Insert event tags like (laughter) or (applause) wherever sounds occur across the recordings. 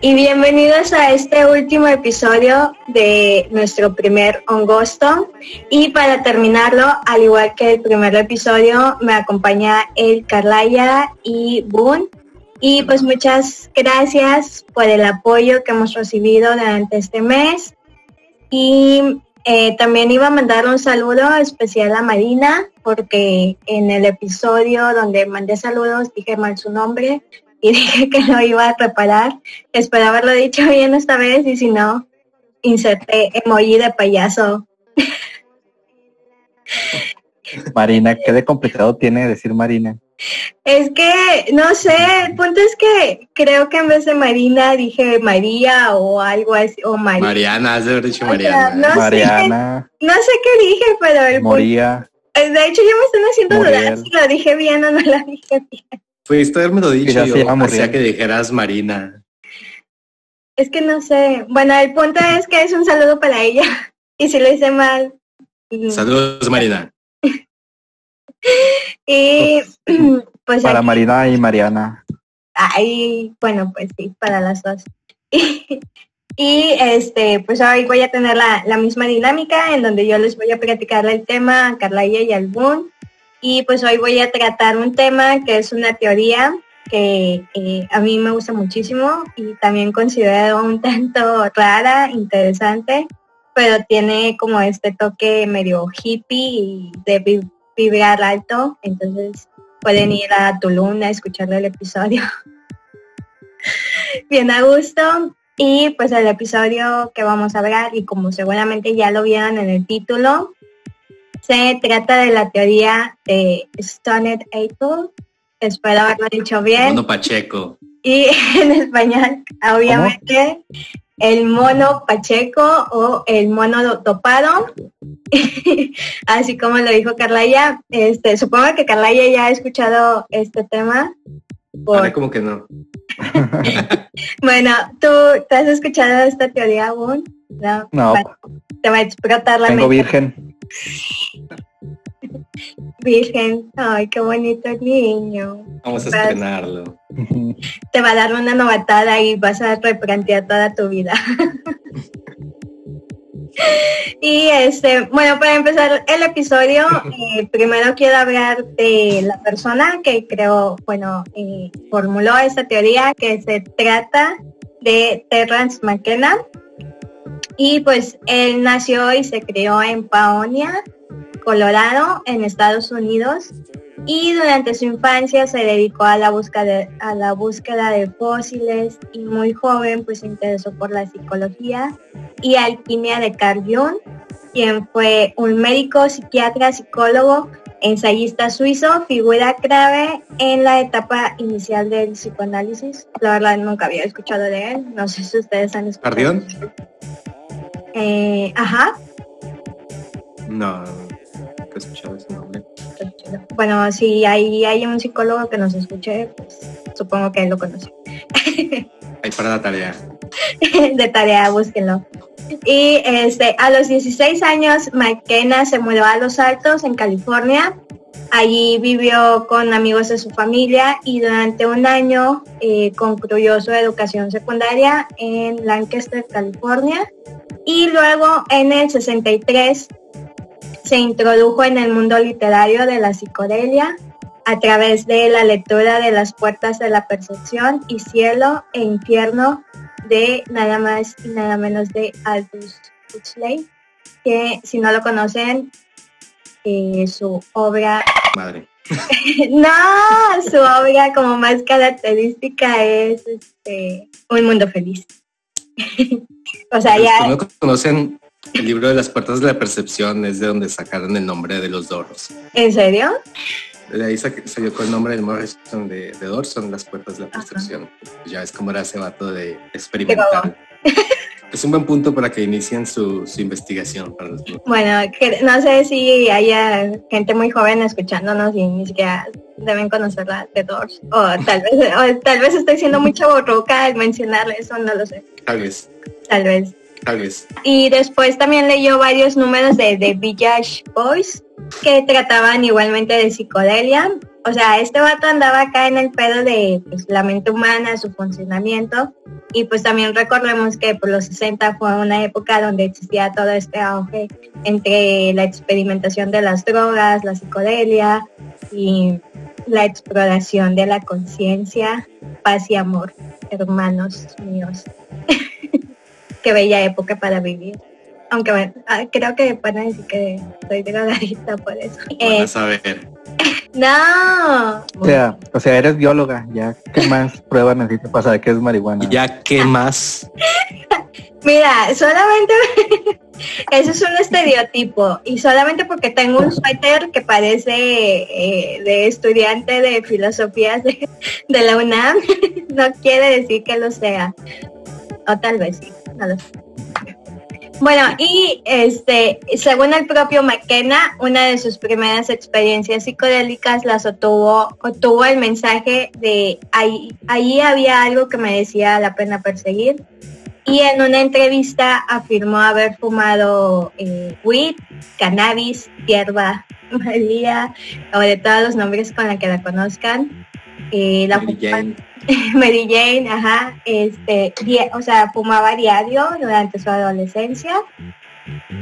y bienvenidos a este último episodio de nuestro primer Ongosto. Y para terminarlo, al igual que el primer episodio, me acompaña el Carlaya y Boone. Y pues muchas gracias por el apoyo que hemos recibido durante este mes. Y eh, también iba a mandar un saludo especial a Marina, porque en el episodio donde mandé saludos dije mal su nombre y (laughs) dije que lo iba a reparar. Espero haberlo dicho bien esta vez y si no, inserté emoji de payaso. Marina, ¿qué de complicado tiene decir Marina? Es que, no sé, el punto es que creo que en vez de Marina dije María o algo así, o María. Mariana, has de haber dicho O sea, Mariana. no sé. Mariana, No sé qué dije, pero el punto... Moría. De hecho, yo me están haciendo dudar Muriel. si lo dije bien o no lo dije bien. Fuiste haberme lo dicho ya yo, hacía que dijeras Marina. Es que no sé. Bueno, el punto es que es un saludo para ella. (laughs) Y si lo hice mal... mm, Saludos, Marina. (laughs) Y (clears throat) pues Para aquí- Marina y Mariana. Ay, bueno, pues sí, para las dos. (laughs) Y, este, pues hoy voy a tener la, la misma dinámica en donde yo les voy a platicar el tema a Carlaya y al Boon. Y pues hoy voy a tratar un tema que es una teoría que eh, a mí me gusta muchísimo y también considero un (laughs) tanto rara, interesante, pero tiene como este toque medio hippie y de vibrar alto. Entonces pueden ir a Tulum a escucharle el episodio (laughs) bien a gusto. Y pues el episodio que vamos a hablar, y como seguramente ya lo vieron en el título, se trata de la teoría de Stoned Apple. Espero haberlo dicho bien. Mono Pacheco. Y (laughs) en español, obviamente, el mono pacheco o el mono do- dopado. (laughs) Así como lo dijo Carlaya. Este, supongo que Carlaya ya ha escuchado este tema. por- Ahora como que no. (laughs) Bueno, ¿tú, ¿tú has escuchado esta teoría aún? No. No, Bueno, te va a explotar la tengo mente. virgen. (laughs) Virgen. Ay, qué bonito el niño. Vamos a Vas. estrenarlo. Te va a dar una novatada y vas a replantear toda tu vida. (laughs) y este, bueno, para empezar el episodio, eh, primero quiero hablar de la persona que creo, bueno, eh, formuló esta teoría que se trata de Terrence McKenna. Y pues él nació y se crió en Paonia, Colorado, en Estados Unidos y durante su infancia se dedicó a la búsqueda de, a la búsqueda de fósiles y muy joven pues se interesó por la psicología y alquimia de Carl Jung, quien fue un médico, psiquiatra, psicólogo, ensayista suizo, figura clave en la etapa inicial del psicoanálisis. La verdad nunca había escuchado de él, no sé si ustedes han escuchado. ¿Cardión? Eh, ajá. No, he escuchado ese nombre. Bueno, si hay, hay un psicólogo que nos escuche, pues supongo que él lo conoce. Ahí para la tarea. (laughs) de tarea, búsquenlo. Y este, a los 16 años, McKenna se mudó a Los Altos, en California. Allí vivió con amigos de su familia y durante un año eh, concluyó su educación secundaria en Lancaster, California. Y luego en el 63 se introdujo en el mundo literario de la psicodelia a través de la lectura de las puertas de la percepción y cielo e infierno de nada más y nada menos de Aldous Huxley, que si no lo conocen, eh, su obra, Madre. (laughs) no, su obra como más característica es este, Un Mundo Feliz. (laughs) o sea, ya, no conocen el libro de las puertas de la percepción es de donde sacaron el nombre de los Doors. ¿en serio? De ahí sa- salió con el nombre del Morrison de, de Doors, son las puertas de la percepción. Ya ves cómo era ese vato de experimental. (laughs) es un buen punto para que inicien su, su investigación. Para los- Bueno, que, no sé si haya gente muy joven escuchándonos y ni siquiera deben conocerla de Doors. O tal vez, o tal vez estoy siendo muy chaborruca al mencionarle eso, no lo sé. Tal vez, Tal vez. Y después también leyó varios números de The Village Boys que trataban igualmente de psicodelia. O sea, este vato andaba acá en el pedo de pues, la mente humana, su funcionamiento. Y pues también recordemos que por los 60 fue una época donde existía todo este auge entre la experimentación de las drogas, la psicodelia y la exploración de la conciencia, paz y amor, hermanos míos. (laughs) Qué bella época para vivir. Aunque bueno, ah, creo que van a decir que soy drogadicta por eso. Eh, Vas a ver. no. O sea, o sea, eres bióloga, ya qué más (laughs) pruebas necesitas para saber que es marihuana. Ya, ¿qué más? (laughs) Mira, solamente (laughs) eso es un estereotipo y solamente porque tengo un suéter que parece eh, de estudiante de filosofías de, de la UNAM, no quiere decir que lo sea. O tal vez sí, no lo sé. Bueno, y este, según el propio McKenna, una de sus primeras experiencias psicodélicas las obtuvo, obtuvo el mensaje de ahí, ahí había algo que merecía la pena perseguir. Y en una entrevista afirmó haber fumado eh, weed, cannabis, hierba, (laughs) María, o de todos los nombres con la que la conozcan. Eh, la Mary Jane. (laughs) Mary Jane, ajá, este, o sea, fumaba diario durante su adolescencia.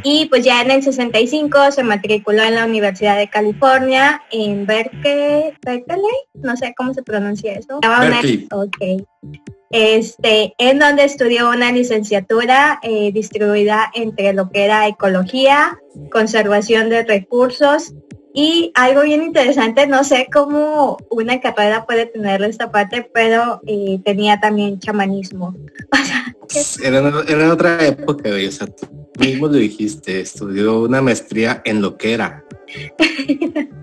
Y pues ya en el 65 se matriculó en la Universidad de California en Berkeley, Berkeley, no sé cómo se pronuncia eso. Estaba una- Berkeley. ok. Este, en donde estudió una licenciatura eh, distribuida entre lo que era ecología, conservación de recursos y algo bien interesante, no sé cómo una carrera puede tener esta parte, pero eh, tenía también chamanismo. (laughs) Era, era otra época, güey. O sea, tú mismo lo dijiste. Estudió una maestría en lo que era. (laughs)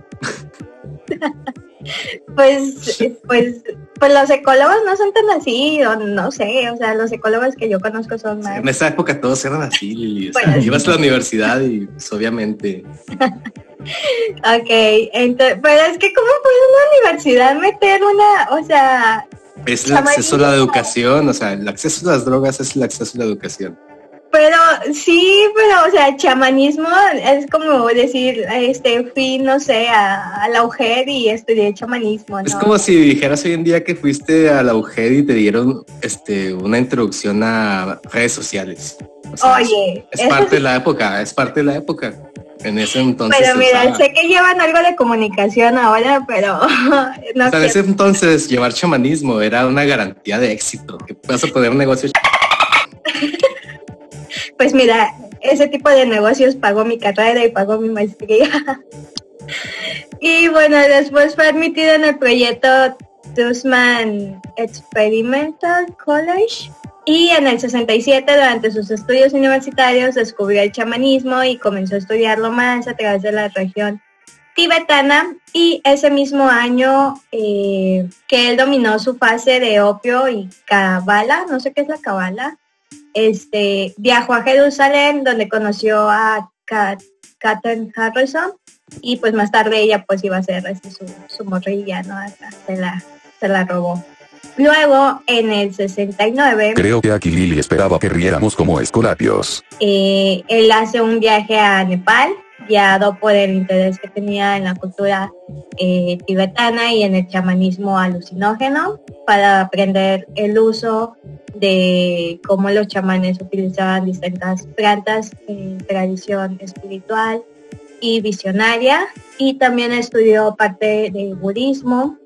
Pues, pues, pues los ecólogos no son tan así, o no sé, o sea, los ecólogos que yo conozco son más. En esa época todos eran así, Lili. O sea, Bueno, sí. ibas a la universidad y pues, obviamente (laughs) Ok, entonces, pero es que cómo puede una universidad meter una, o sea, es el acceso a la educación. O sea, el acceso a las drogas es el acceso a la educación. pero sí, pero o sea, chamanismo es como decir, este, fui, no sé, a, a la UJER y estudié chamanismo, Es como si dijeras hoy en día que fuiste a la UGED y te dieron este una introducción a redes sociales. O sea, Oye, es parte sí, de la época, es parte de la época. En ese entonces. pero mira, usaba. sé que llevan algo de comunicación ahora, pero (laughs) no sea, en ese entonces llevar chamanismo era una garantía de éxito, que vas a poner un negocio. Pues mira, ese tipo de negocios pagó mi carrera y pagó mi maestría. (laughs) y bueno, después fue admitido en el proyecto Tussman Experimental College. Y en el 67, durante sus estudios universitarios, descubrió el chamanismo y comenzó a estudiarlo más a través de la región tibetana. Y ese mismo año eh, que él dominó su fase de opio y cabala, no sé qué es la cabala, este, viajó a Jerusalén donde conoció a Kat- Harrison y pues más tarde ella pues iba a ser este, su, su morrilla, ¿no? Acá Se la, se la robó. Luego, en el 69, Creo que aquí Lily esperaba que riéramos como escolapios. eh, él hace un viaje a Nepal, guiado por el interés que tenía en la cultura eh, tibetana y en el chamanismo alucinógeno, para aprender el uso de cómo los chamanes utilizaban distintas plantas en tradición espiritual y visionaria. Y también estudió parte del budismo.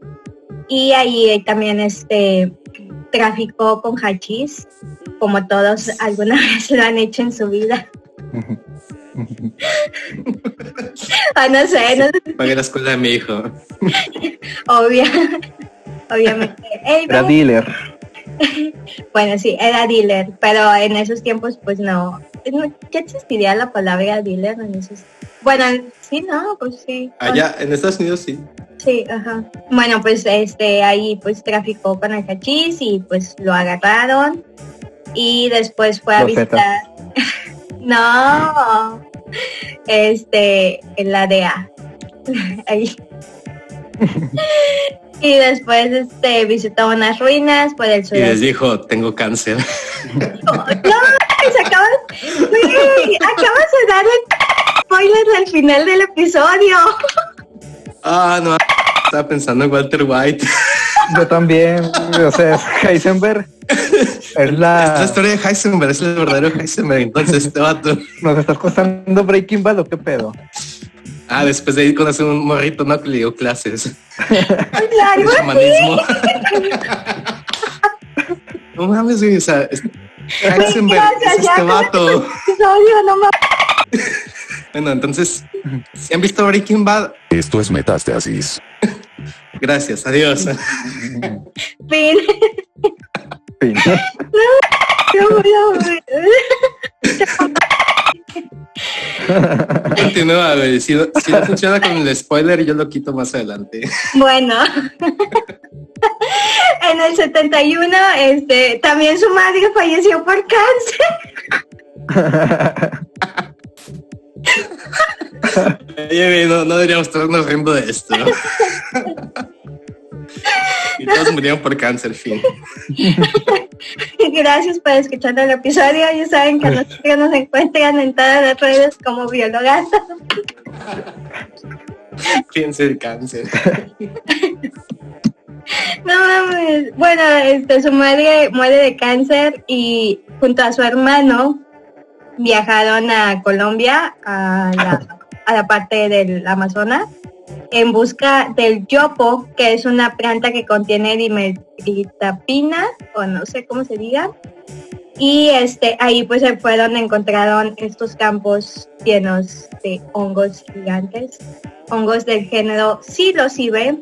Y ahí también este traficó con hachís, como todos alguna (laughs) vez lo han hecho en su vida. (laughs) Ah, no sé, no sé, Pagué la escuela de mi hijo. (laughs) obvia, obviamente. Era dealer. bueno, sí, era dealer, pero en esos tiempos pues no. no- ¿Qué existiría la palabra dealer en esos? Bueno, sí, no, pues sí. Allá en Estados Unidos sí. Sí, ajá. Bueno, pues este ahí pues traficó con el hachís y pues lo agarraron y después fue a visitar. (laughs) no, este, en la DEA. (laughs) Ahí. (laughs) y después este visitó unas ruinas por el Y les dijo, tengo cáncer. No, pues acabas, acabas de dar el spoiler al final del episodio. Ah, no, estaba pensando en Walter White. Yo también, o sea, es Heisenberg. Es Es la la... historia de Heisenberg, es el verdadero Heisenberg. Entonces, este vato. ¿Nos estás costando Breaking Bad o qué pedo? Ah, después de ir conocer un morrito, ¿no? Que le dio clases así. chamanismo. no mames, güey, o sea, es- Heisenberg Gracias, es ya, este vato. episodio, no mames. Bueno, entonces, si han visto Breaking Bad, Esto es metástasis. gracias, adiós. Fin. Fin. (laughs) No, no, Continúa, güey. Si, si no funciona con el spoiler, yo lo quito más adelante. Bueno, (laughs) en el 71, este, también su madre falleció por cáncer. (laughs) (laughs) Oye, no, no deberíamos estarnos riendo de esto. Y todos murieron por cáncer, fin. (laughs) Gracias por escuchar el episodio. Ya saben que nosotros nos encuentran en todas las redes como biólogas. Fíjense el cáncer. (laughs) No mames. Bueno, este, su madre muere de cáncer y junto a su hermano viajaron a Colombia, a la, (laughs) a la parte del Amazonas, en busca del yopo, que es una planta que contiene dimetritapina, o no sé cómo se diga. Y este, ahí pues se fueron, encontraron estos campos llenos de hongos gigantes, hongos del género psilocibe,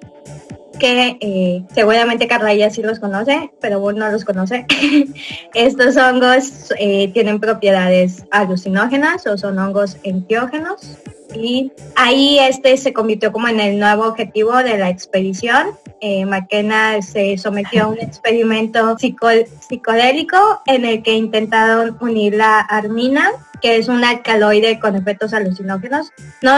que eh, seguramente Carla ya sí los conoce, pero vos no los conoce. (laughs) Estos hongos eh, tienen propiedades alucinógenas o son hongos enteógenos. Y ahí este se convirtió como en el nuevo objetivo de la expedición. Eh, McKenna se sometió a un (laughs) experimento psico- psicodélico en el que intentaron unir la armina, que es un alcaloide con efectos alucinógenos. No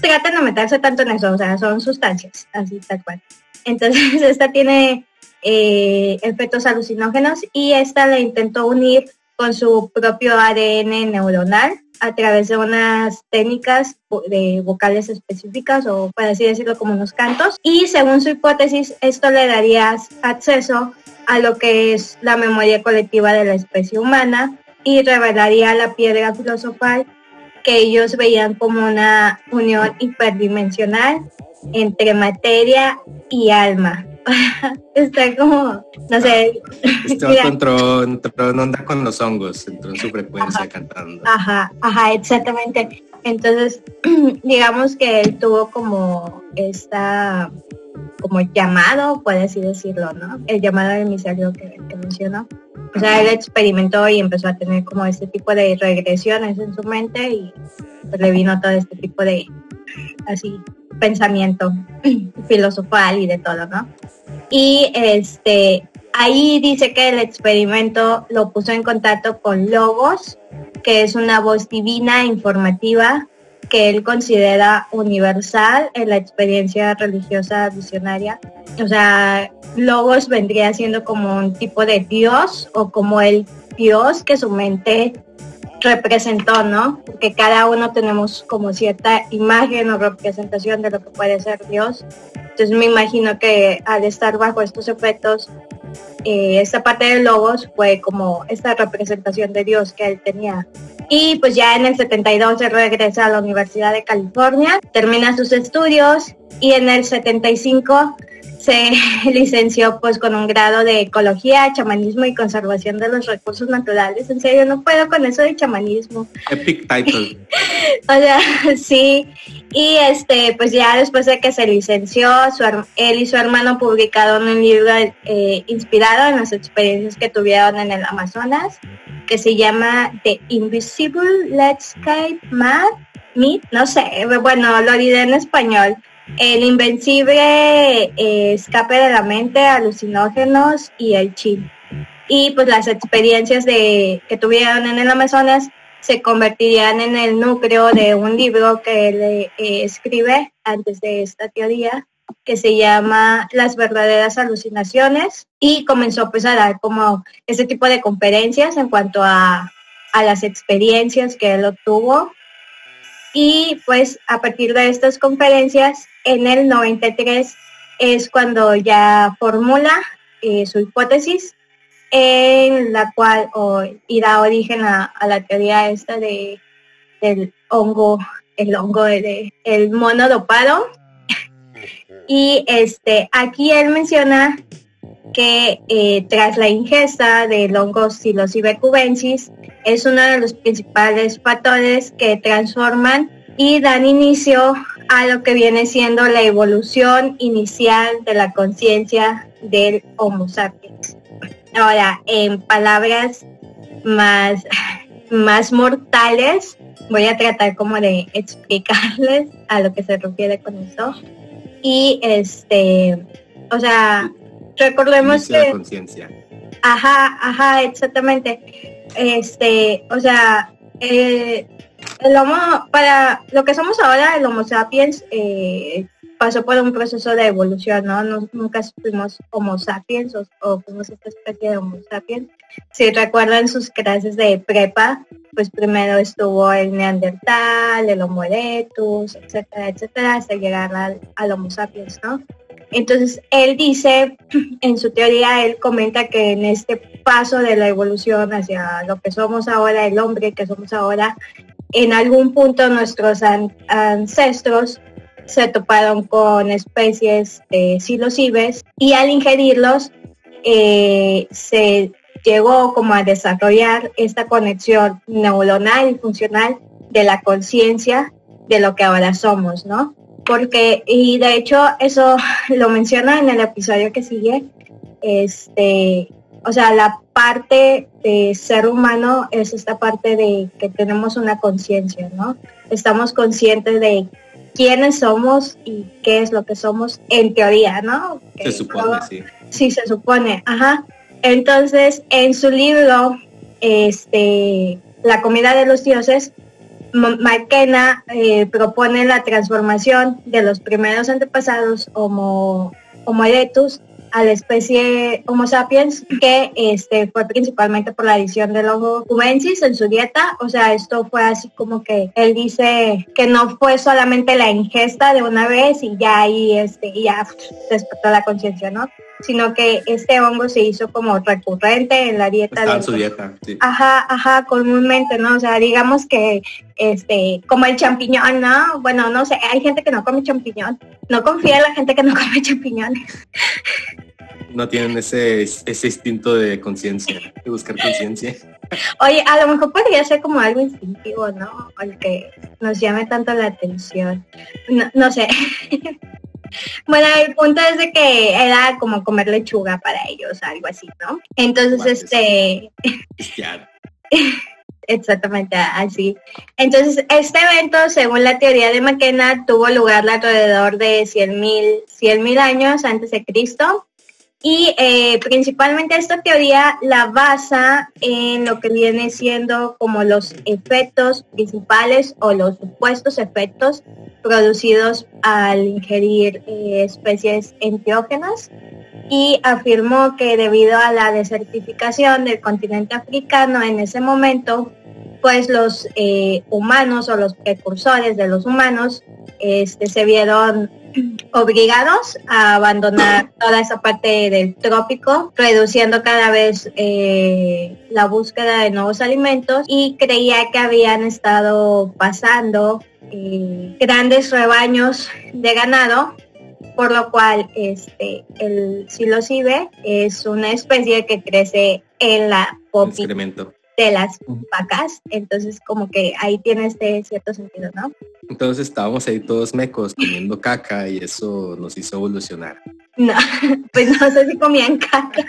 traten de meterse tanto en eso, o sea, son sustancias, así tal cual. Entonces, (laughs) esta tiene eh, efectos alucinógenos y esta la intentó unir con su propio ADN neuronal a través de unas técnicas de vocales específicas o por así decirlo como unos cantos. Y según su hipótesis esto le daría acceso a lo que es la memoria colectiva de la especie humana y revelaría la piedra filosofal que ellos veían como una unión hiperdimensional entre materia y alma. (laughs) Está como, no sé, vato entró, entró en onda con los hongos, entró en su frecuencia cantando. Ajá, ajá, exactamente. Entonces, (clears throat) digamos que él tuvo como esta, como llamado, puede así decirlo, ¿no? El llamado del emisario que, que mencionó. O sea, él experimentó y empezó a tener como este tipo de regresiones en su mente y pues le vino todo este tipo de, así, pensamiento (clears throat) filosofal y de todo, ¿no? Y este, ahí dice que el experimento lo puso en contacto con Logos, que es una voz divina informativa que él considera universal en la experiencia religiosa visionaria. O sea, Logos vendría siendo como un tipo de Dios o como el Dios que su mente representó, ¿no? Porque cada uno tenemos como cierta imagen o representación de lo que puede ser Dios. Entonces me imagino que al estar bajo estos efectos, eh, esta parte de Logos fue como esta representación de Dios que él tenía. Y pues ya en el 72 se regresa a la Universidad de California, termina sus estudios y en el 75 se (laughs) licenció pues con un grado de ecología, chamanismo y conservación de los recursos naturales. En serio, no puedo con eso de chamanismo. Epic title. (laughs) O sea, (laughs) sí. Y este, pues ya después de que se licenció, su él y su hermano publicaron un libro eh, inspirado en las experiencias que tuvieron en el Amazonas, que se llama The Invisible Landscape Map, Meet, no sé, bueno, lo diré en español. El invencible eh, escape de la mente, alucinógenos y el chill. y pues las experiencias de, que tuvieron en el Amazonas se convertirían en el núcleo de un libro que él eh, escribe antes de esta teoría que se llama Las verdaderas alucinaciones y comenzó pues a dar como ese tipo de conferencias en cuanto a, a las experiencias que él obtuvo y pues a partir de estas conferencias en el 93 es cuando ya formula eh, su hipótesis en la cual y da origen a, la teoría esta de del hongo, el hongo de, el mono dopado. (laughs) y este, aquí él menciona que eh, tras la ingesta del hongo Psilocybe cubensis es uno de los principales factores que transforman y dan inicio a lo que viene siendo la evolución inicial de la conciencia del Homo sapiens. Ahora, en palabras más, más mortales, voy a tratar como de explicarles a lo que se refiere con eso. Y este, o sea, recordemos que... La conciencia. Ajá, ajá, exactamente. Este, o sea, eh, el homo, para lo que somos ahora, el Homo sapiens, eh, pasó por un proceso de evolución, ¿no? nunca fuimos Homo sapiens o, fuimos esta especie de Homo sapiens. Si recuerdan sus clases de prepa, pues primero estuvo el Neandertal, el Homo erectus, etcétera, etcétera, hasta llegar al, Homo sapiens, ¿no? Entonces, él dice, (clears throat) en su teoría, él comenta que en este paso de la evolución hacia lo que somos ahora, el hombre que somos ahora, en algún punto nuestros ancestros se toparon con especies de psilocibes y al ingerirlos eh, se llegó como a desarrollar esta conexión neuronal y funcional de la conciencia de lo que ahora somos, ¿no? Porque, y de hecho eso lo menciona en el episodio que sigue, este, o sea, la parte de ser humano es esta parte de que tenemos una conciencia, ¿no? Estamos conscientes de quiénes somos y qué es lo que somos en teoría, ¿no? Se supone, sí. Sí, se supone, ajá. Entonces, en su libro, este, La comida de los dioses, McKenna eh, propone la transformación de los primeros antepasados Homo, Homo erectus a la especie Homo sapiens, que este, fue principalmente por la adición del hongo cubensis en su dieta. O sea, esto fue así como que él dice que no fue solamente la ingesta de una vez y ya ahí este, ya despertó la conciencia, ¿no? Sino que este hongo se hizo como recurrente en la dieta. de su dieta, sí. Ajá, ajá, comúnmente, ¿no? O sea, digamos que, este, como el champiñón, ¿no? Bueno, no sé, hay gente que no come champiñón. No confía en la gente que no (laughs) come champiñones. No tienen ese, ese instinto de conciencia, de buscar conciencia. Oye, a lo mejor podría ser como algo instintivo, ¿no? El que nos llame tanto la atención. No, no sé. (laughs) Bueno, el punto es de que era como comer lechuga para ellos, algo así, ¿no? Entonces, este... (laughs) Exactamente así. Entonces, este evento, según la teoría de McKenna, tuvo lugar alrededor de 100.000 mil años antes de Cristo. Y eh, principalmente esta teoría la basa en lo que viene siendo como los efectos principales o los supuestos efectos producidos al ingerir eh, especies enteógenas y afirmó que debido a la desertificación del continente africano en ese momento, pues los eh, humanos o los precursores de los humanos este, se vieron obligados a abandonar (coughs) toda esa parte del trópico, reduciendo cada vez eh, la búsqueda de nuevos alimentos. Y creía que habían estado pasando eh, grandes rebaños de ganado por lo cual este el psilocibe es una especie que crece en la popi de las vacas, entonces como que ahí tiene este cierto sentido, ¿no? Entonces estábamos ahí todos mecos comiendo caca y eso nos hizo evolucionar. No, (laughs) pues no sé si comían caca.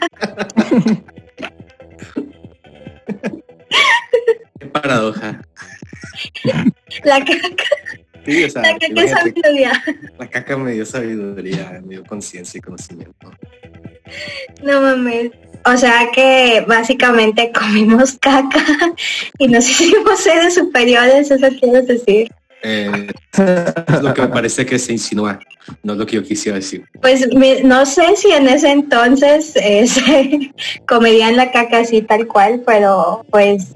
Qué paradoja. La caca. Sí, o sea, la caca es sabiduría. La caca me dio sabiduría, me dio conciencia y conocimiento. No mames. O sea que básicamente (laughs) comimos caca y nos hicimos seres superiores, eso quieres decir. Eh, es lo que me parece que se insinúa, no es lo que yo quisiera decir. Pues no sé si en ese entonces eh, (laughs) se comerían la caca así tal cual, pero pues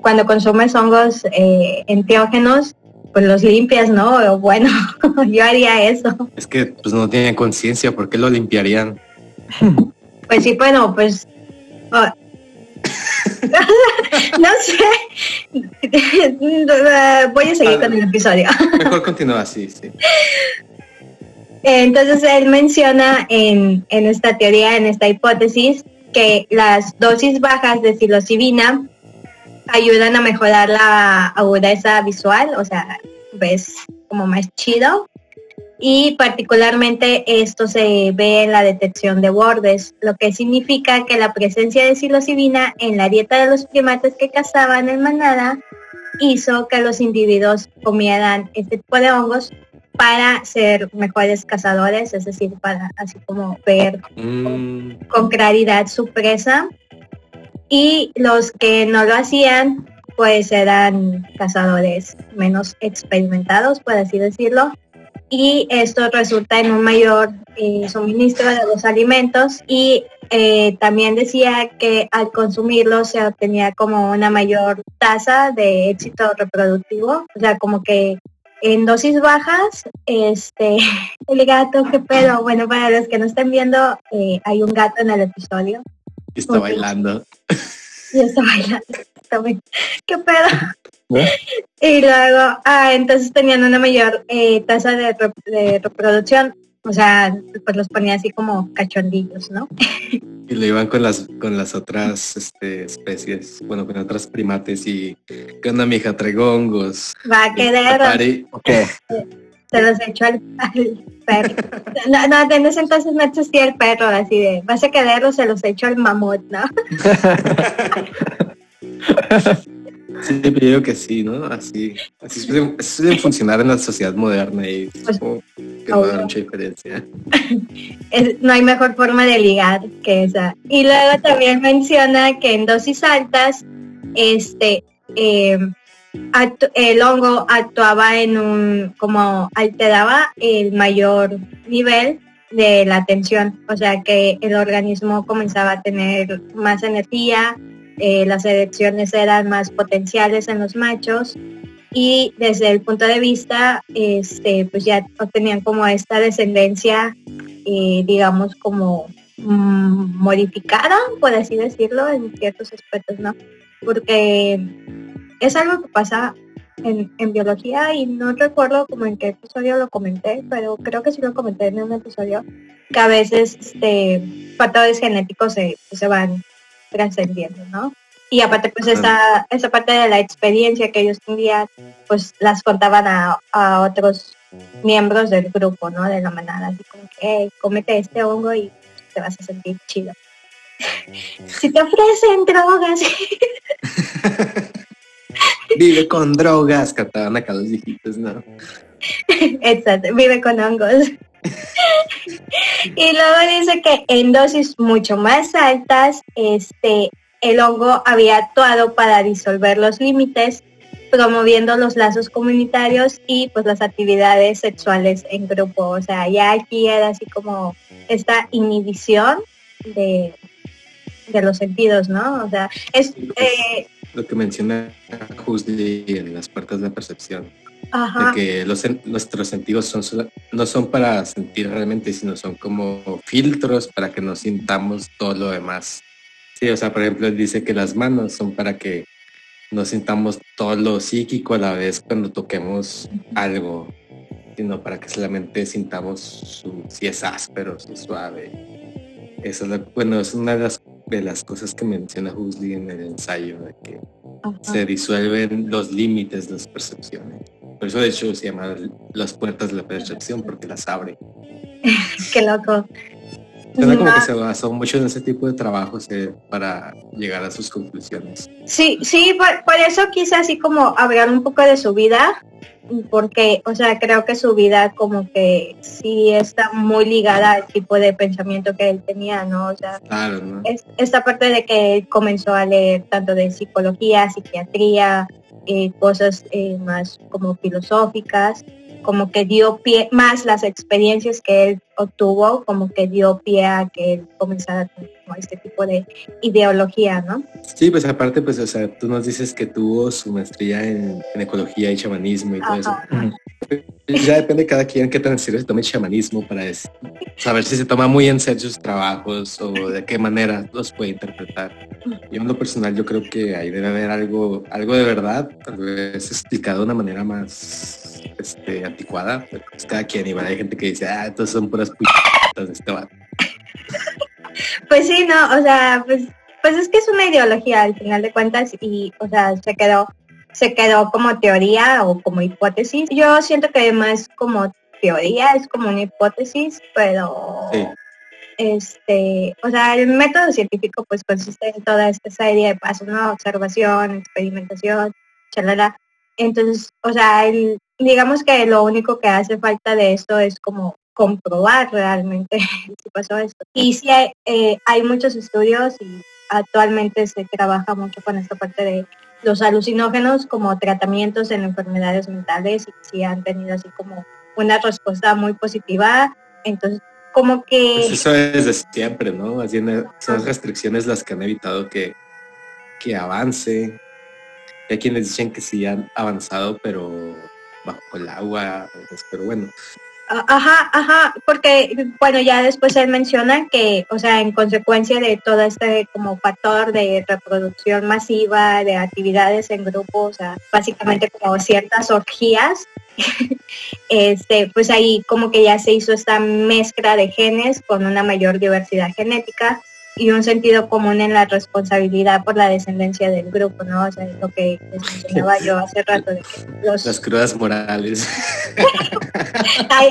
cuando consumes hongos eh, enteógenos, pues los limpias, ¿no? Bueno, (laughs) yo haría eso. Es que pues no tienen conciencia, ¿por qué lo limpiarían? Pues sí, bueno, pues... oh. (laughs) no sé. Voy a seguir con el episodio. Mejor continúa así, sí. Entonces él menciona en, en esta teoría, en esta hipótesis, que las dosis bajas de psilocibina ayudan a mejorar la agudeza visual, o sea, ves como más chido. Y particularmente esto se ve en la detección de bordes, lo que significa que la presencia de psilocibina en la dieta de los primates que cazaban en manada hizo que los individuos comieran este tipo de hongos para ser mejores cazadores, es decir, para así como ver Mm, con claridad su presa. Y los que no lo hacían, pues eran cazadores menos experimentados, por así decirlo. Y esto resulta en un mayor eh, suministro de los alimentos y eh, también decía que al consumirlos se obtenía como una mayor tasa de éxito reproductivo, o sea, como que en dosis bajas, este, (laughs) el gato, qué pedo, bueno, para los que no estén viendo, eh, hay un gato en el episodio y está bailando. y está bailando, está qué pedo. ¿Eh? Y luego, ah, entonces tenían una mayor eh, tasa de, re- de reproducción, o sea, pues los ponía así como cachondillos, ¿no? Y lo iban con las con las otras este, especies, bueno, con otras primates y ¿qué onda, mija? Traigo hongos. Va a querer, Pare- Ok. se los echó al, al perro. No, no, en ese entonces no existía el perro, así de, vas a querer o se los echo al mamut, ¿no? (laughs) Sí, yo digo que sí, ¿no? Así, así suelen, así suelen funcionar en la sociedad moderna y Pues, que no da mucha diferencia. (laughs) Es- no hay mejor forma de ligar que esa. Y luego también menciona que en dosis altas, este, eh, actu- el hongo actuaba en un, como alteraba el mayor nivel de la atención, o sea que el organismo comenzaba a tener más energía, eh, las erecciones eran más potenciales en los machos y desde el punto de vista, este, pues ya obtenían como esta descendencia eh, digamos, como mm, modificada, por así decirlo, en ciertos aspectos, ¿no? Porque es algo que pasa en, biología y no recuerdo como en qué episodio lo comenté, pero creo que sí lo comenté en un episodio, que a veces este, factores genéticos se, se van trascendiendo, ¿no? Y aparte, pues esa, esa parte de la experiencia que ellos tenían, pues las contaban a, a otros miembros del grupo, ¿no? De la manada, así como que, hey, cómete este hongo y te vas a sentir chido. (laughs) si te ofrecen drogas, (laughs) Vive con drogas, cantaban acá los viejitos, ¿no? Exacto, vive con hongos. (laughs) y luego dice que en dosis mucho más altas, este, el hongo había actuado para disolver los límites, promoviendo los lazos comunitarios y pues las actividades sexuales en grupo. O sea, ya aquí era así como esta inhibición de, de los sentidos, ¿no? O sea, es... eh, Lo que menciona Huxley en las puertas de percepción, ajá. de que los, nuestros sentidos son no son para sentir realmente, sino son como filtros para que nos sintamos todo lo demás. Sí, o sea, por ejemplo, él dice que las manos son para que no sintamos todo lo psíquico a la vez cuando toquemos algo, sino para que solamente sintamos su- si es áspero, si es suave. Eso es lo- bueno, es una de las, de las cosas que menciona Huxley en el ensayo, de que ajá. se disuelven los límites de las percepciones. Por eso de hecho se llama las puertas de la percepción porque las abre. (laughs) Qué loco. Suena como que se basó mucho en ese tipo de trabajos eh, para llegar a sus conclusiones. Sí, sí, por, por eso quise así como hablar un poco de su vida, porque, o sea, creo que su vida como que sí está muy ligada al tipo de pensamiento que él tenía, ¿no? O sea, Claro, ¿no? es, esta parte de que él comenzó a leer tanto de psicología, psiquiatría, eh, cosas eh, más como filosóficas, como que dio pie, más las experiencias que él obtuvo, como que dio pie a que él comenzara a tener como este tipo de ideología, ¿no? Sí, pues aparte, pues, o sea, tú nos dices que tuvo su maestría en, en ecología y chamanismo y todo eso. Ajá. Ya depende de cada quien qué tan en serio se tome el chamanismo para saber si se toma muy en serio sus trabajos o de qué manera los puede interpretar. Yo en lo personal yo creo que ahí debe haber algo, algo de verdad, tal vez explicado de una manera más este, anticuada. pues cada quien igual hay gente que dice, ah, estos son puras putas de este vato". (laughs) Pues sí, no, o sea, pues, pues es que es una ideología al final de cuentas y, o sea, se quedó, se quedó como teoría o como hipótesis. Yo siento que más como teoría, es como una hipótesis, pero Sí. este, o sea, el método científico pues consiste en toda esta serie de pasos, ¿no? Observación, experimentación, chalala. Entonces, o sea, el- digamos que lo único que hace falta de esto es como comprobar realmente (laughs) si pasó esto. Y sí hay, eh, hay muchos estudios y actualmente se trabaja mucho con esta parte de los alucinógenos como tratamientos en enfermedades mentales y sí han tenido así como una respuesta muy positiva. Entonces, como que... Pues eso es de siempre, ¿no? Bien eh, son restricciones las que han evitado que, que avance. Hay quienes dicen que sí han avanzado, pero bajo el agua. pues, Pero bueno, Ajá, ajá, porque bueno, ya después él menciona que, o sea, en consecuencia de todo este como factor de reproducción masiva, de actividades en grupo, o sea, básicamente como ciertas orgías, (laughs) este, pues ahí como que ya se hizo esta mezcla de genes con una mayor diversidad genética y un sentido común en la responsabilidad por la descendencia del grupo, ¿no? O sea, es lo que les mencionaba yo hace rato de que los las crudas morales. (laughs)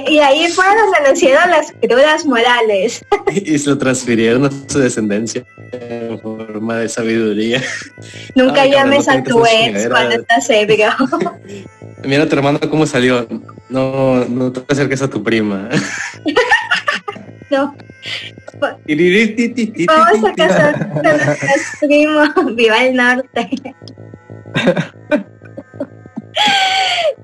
Y ahí fue donde nacieron las crudas morales. (laughs) y se lo transfirieron a su descendencia en forma de sabiduría. Nunca Ay, cabrón, llames no a tu ex cuando estás ebrio. Mira tu hermano cómo salió. No, no te acerques a tu prima. (laughs) No, vamos a casar con nuestros primos. Viva el norte. (laughs)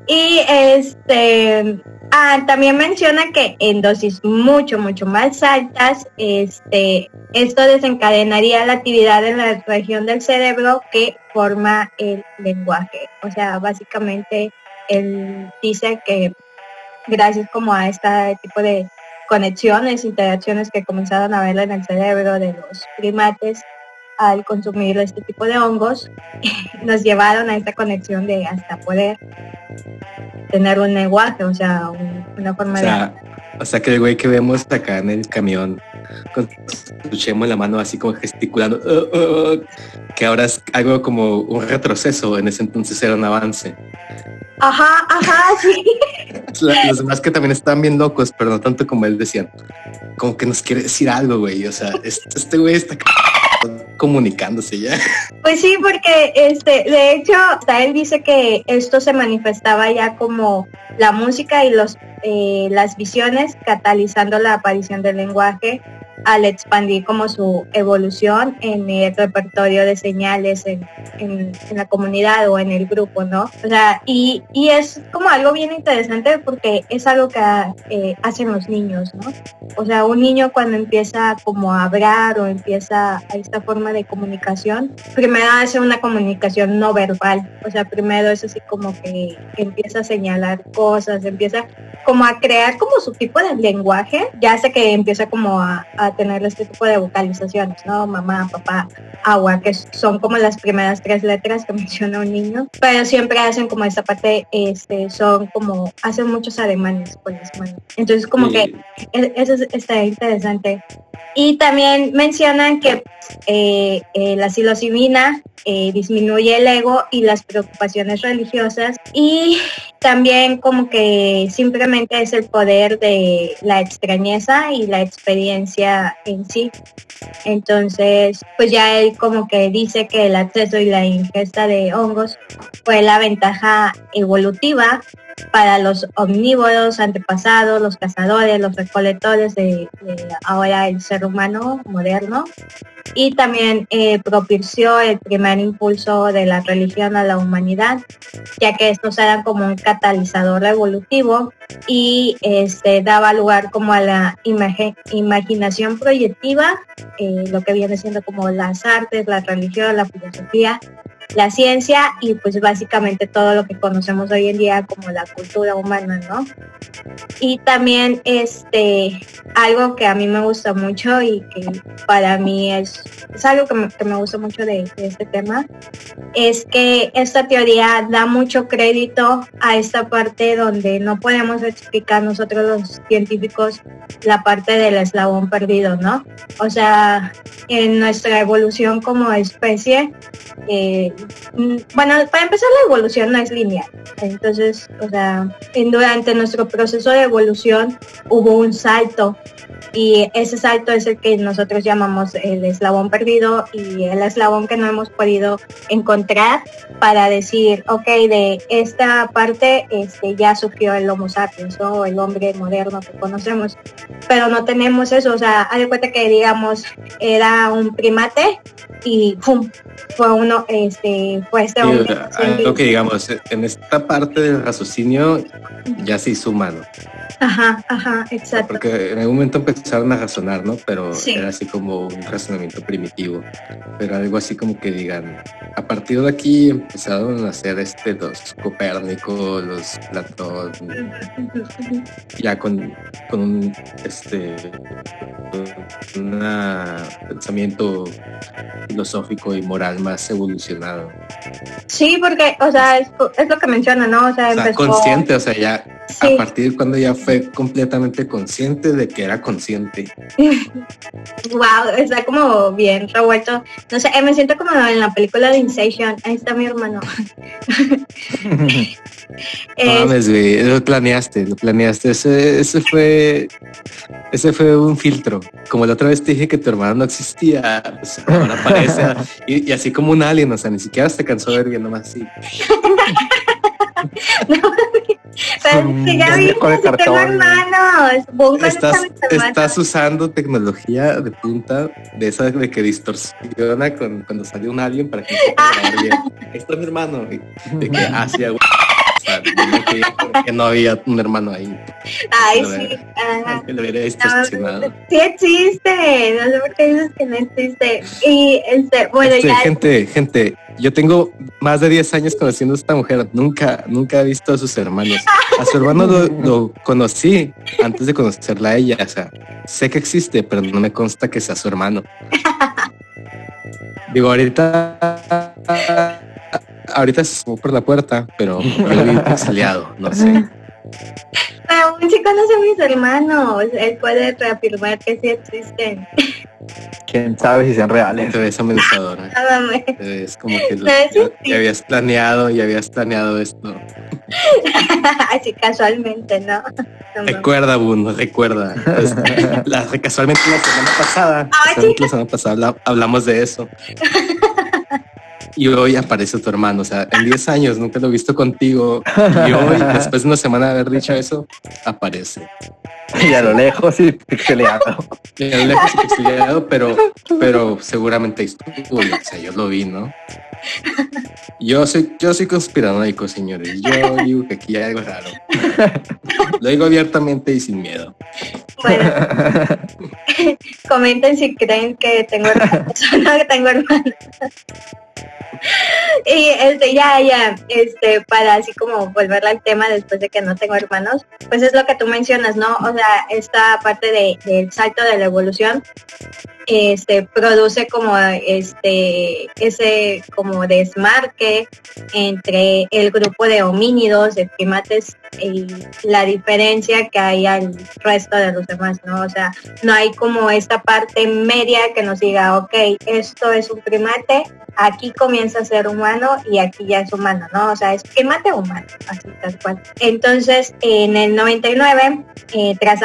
y este ah, también menciona que en dosis mucho, mucho más altas, este, esto desencadenaría la actividad en la región del cerebro que forma el lenguaje. O sea, básicamente él dice que gracias como a este tipo de conexiones, interacciones que comenzaron a ver en el cerebro de los primates al consumir este tipo de hongos, (laughs) nos llevaron a esta conexión de hasta poder tener un lenguaje, o sea, un- una O forma sea, o sea que el güey que vemos acá en el camión con su chemo en la mano así como gesticulando, "Uh, uh, uh", que ahora es algo como un retroceso, en ese entonces era un avance. Ajá, ajá, sí. (laughs) La- Los demás que también estaban bien locos, pero no tanto como él decían, como que nos quiere decir algo, güey, o sea, este, este güey está comunicándose ya. (laughs) Pues sí, porque este, de hecho, hasta él dice que esto se manifestaba ya como la música y los eh, las visiones catalizando la aparición del lenguaje al expandir como su evolución en el repertorio de señales en, en- en la comunidad o en el grupo, ¿no? O sea, y, y es como algo bien interesante porque es algo que eh, hacen los niños, ¿no? O sea, un niño cuando empieza como a hablar o empieza a esta forma de comunicación, primero hace una comunicación no verbal. O sea, primero es así como que empieza a señalar cosas, empieza como a crear como su tipo de lenguaje, ya sé que empieza como a, a tener este tipo de vocalizaciones, ¿no? Mamá, papá, agua, que son como las primeras tres letras que (laughs) menciona un niño, pero siempre hacen como esta parte, este, son como, hacen muchos ademanes con las manos. Entonces como que eso es- está interesante. Y también mencionan que eh, eh, la psilocibina eh, disminuye el ego y las preocupaciones religiosas y también como que simplemente es el poder de la extrañeza y la experiencia en sí. Entonces, pues ya él como que dice que el acceso y la ingesta de hongos fue la ventaja evolutiva para los omnívoros antepasados, los cazadores, los recolectores de, ahora el ser humano moderno. Y también eh, propició el primer impulso de la religión a la humanidad, ya que estos eran como un catalizador evolutivo y este, daba lugar como a la imaginación proyectiva, eh, lo que viene siendo como las artes, la religión, la filosofía la ciencia y pues básicamente todo lo que conocemos hoy en día como la cultura humana, ¿no? Y también este algo que a mí me gusta mucho y que para mí es, es algo que me, gusta mucho de, este tema, es que esta teoría da mucho crédito a esta parte donde no podemos explicar nosotros los científicos la parte del eslabón perdido, ¿no? O sea, en nuestra evolución como especie, eh, bueno, para empezar la evolución no es lineal. Entonces, o sea, durante nuestro proceso de evolución hubo un salto y ese salto es el que nosotros llamamos el eslabón perdido y el eslabón que no hemos podido encontrar para decir, ok, de esta parte este, ya surgió el Homo sapiens o el hombre moderno que conocemos, pero no tenemos eso, o sea, hay cuenta que digamos era un primate y ¡pum! fue uno, este, este hombre. Lo que digamos, en esta parte del raciocinio ya se hizo humano. Ajá, ajá, exacto. Porque en algún momento empezaron a razonar, ¿no? Pero era así como un razonamiento primitivo. Pero algo así como que digan, a partir de aquí empezaron a hacer este los Copérnico, los Platón, ya con, con un este un pensamiento filosófico y moral más evolucionado. Sí, porque, o sea, es, lo que menciona, ¿no? O sea, empezó... consciente, o sea, ya a partir de cuando ya fue completamente consciente de que era consciente. (laughs) wow, está como bien revuelto. No sé, me siento como en la película de Inception. Ahí está mi hermano. (laughs) lo planeaste, lo planeaste. Ese, ese fue ese fue un filtro. Como la otra vez te dije que tu hermano no existía, pues ahora aparece (laughs) y, así como un alien, o sea, ni siquiera se cansó de ver viendo más así. Estás, estás usando tecnología de punta de esa de que distorsiona cuando sale un alien para que (laughs) no bien. Esto es mi hermano. De que hacia (laughs) que, no había un hermano ahí. Ay, sí. Que lo hubiera distorsionado. sí existe. No sé por qué dices que no existe. Y este, bueno, este, Gente, gente, yo tengo más de 10 años conociendo a esta mujer. Nunca, nunca he visto a sus hermanos. A su hermano lo, conocí antes de conocerla a ella. O sea, sé que existe, pero no me consta que sea su hermano. (laughs) Digo, ahorita ahorita es por la puerta, pero (laughs) yo vi exiliado, no sé. (laughs) Aún sí conoce a mis hermanos, él puede reafirmar que sí existen. Quién sabe si sean reales. Te ves amenazadora. (laughs) Es como que ya, habías planeado, y habías planeado esto. Así casualmente, ¿no? recuerda, Buno, recuerda. Pues, la, casualmente la semana pasada, la semana pasada hablamos de eso y hoy aparece tu hermano. O sea, en 10 años nunca lo he visto contigo y hoy, (laughs) después de una semana de haber dicho eso, aparece. Y a lo lejos y pixeleado. Y a lo lejos y pixeleado, pero, pero seguramente estuvo. O sea, yo lo vi, ¿no? Yo soy, yo soy conspiranoico, señores. Yo digo que aquí hay algo raro. Lo digo abiertamente y sin miedo. Bueno, (laughs) comenten si creen que tengo hermanos (laughs) o no que tengo hermanos. (laughs) y este ya ya este para así como volver al tema después de que no tengo hermanos pues es lo que tú mencionas no o sea esta parte de, del salto de la evolución este produce como este ese como desmarque entre el grupo de homínidos de primates eh, la diferencia que hay al resto de los demás, ¿no? O sea, no hay como esta parte media que nos diga, ok, esto es un primate, aquí comienza a ser humano y aquí ya es humano, ¿no? O sea, es primate humano, así tal cual. Entonces, en el 99, eh, tras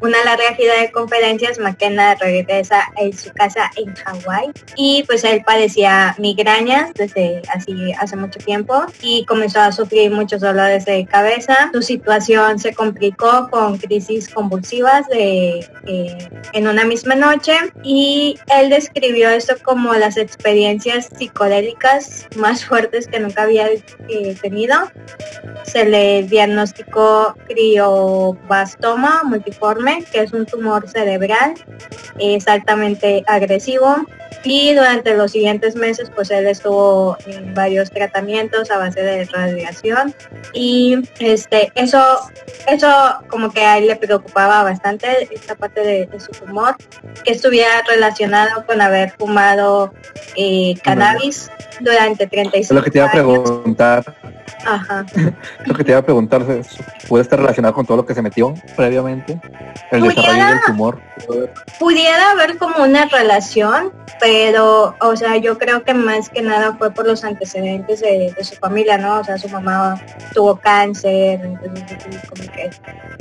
una larga gira de conferencias, McKenna regresa en su casa en Hawái y pues él padecía migrañas desde así hace mucho tiempo y comenzó a sufrir muchos dolores de cabeza. Su situación se complicó con crisis convulsivas de, eh, en una misma noche y él describió esto como las experiencias psicodélicas más fuertes que nunca había eh, tenido. Se le diagnosticó criobastoma multiforme, que es un tumor cerebral, es altamente agresivo y durante los siguientes meses pues él estuvo en varios tratamientos a base de radiación y este eso eso como que a él le preocupaba bastante esta parte de, de su tumor que estuviera relacionado con haber fumado eh, cannabis durante 35 Es lo que te iba a años. preguntar. Ajá. (laughs) Lo que te iba a preguntar, ¿se- ¿puede estar relacionado con todo lo que se metió previamente? El Pudiera. desarrollo del tumor. pudiera haber como una relación, pero, o sea, yo creo que más que nada fue por los antecedentes de, de su familia, ¿no? O sea, su mamá tuvo cáncer, entonces como que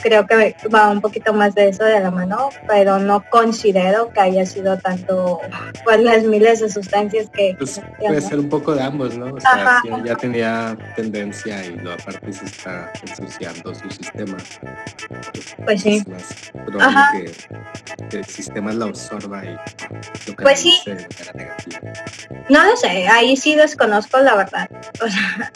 creo que va un poquito más de eso de la mano, pero no considero que haya sido tanto por las miles de sustancias que... Pues puede ¿no? ser un poco de ambos, ¿no? O sea, si ya tenía tendencia y lo aparte se está ensuciando su sistema. Pues sí. Es más probable que, que el sistema lo absorba y lo Pues sí. de. No lo sé, ahí sí desconozco la verdad. O sea,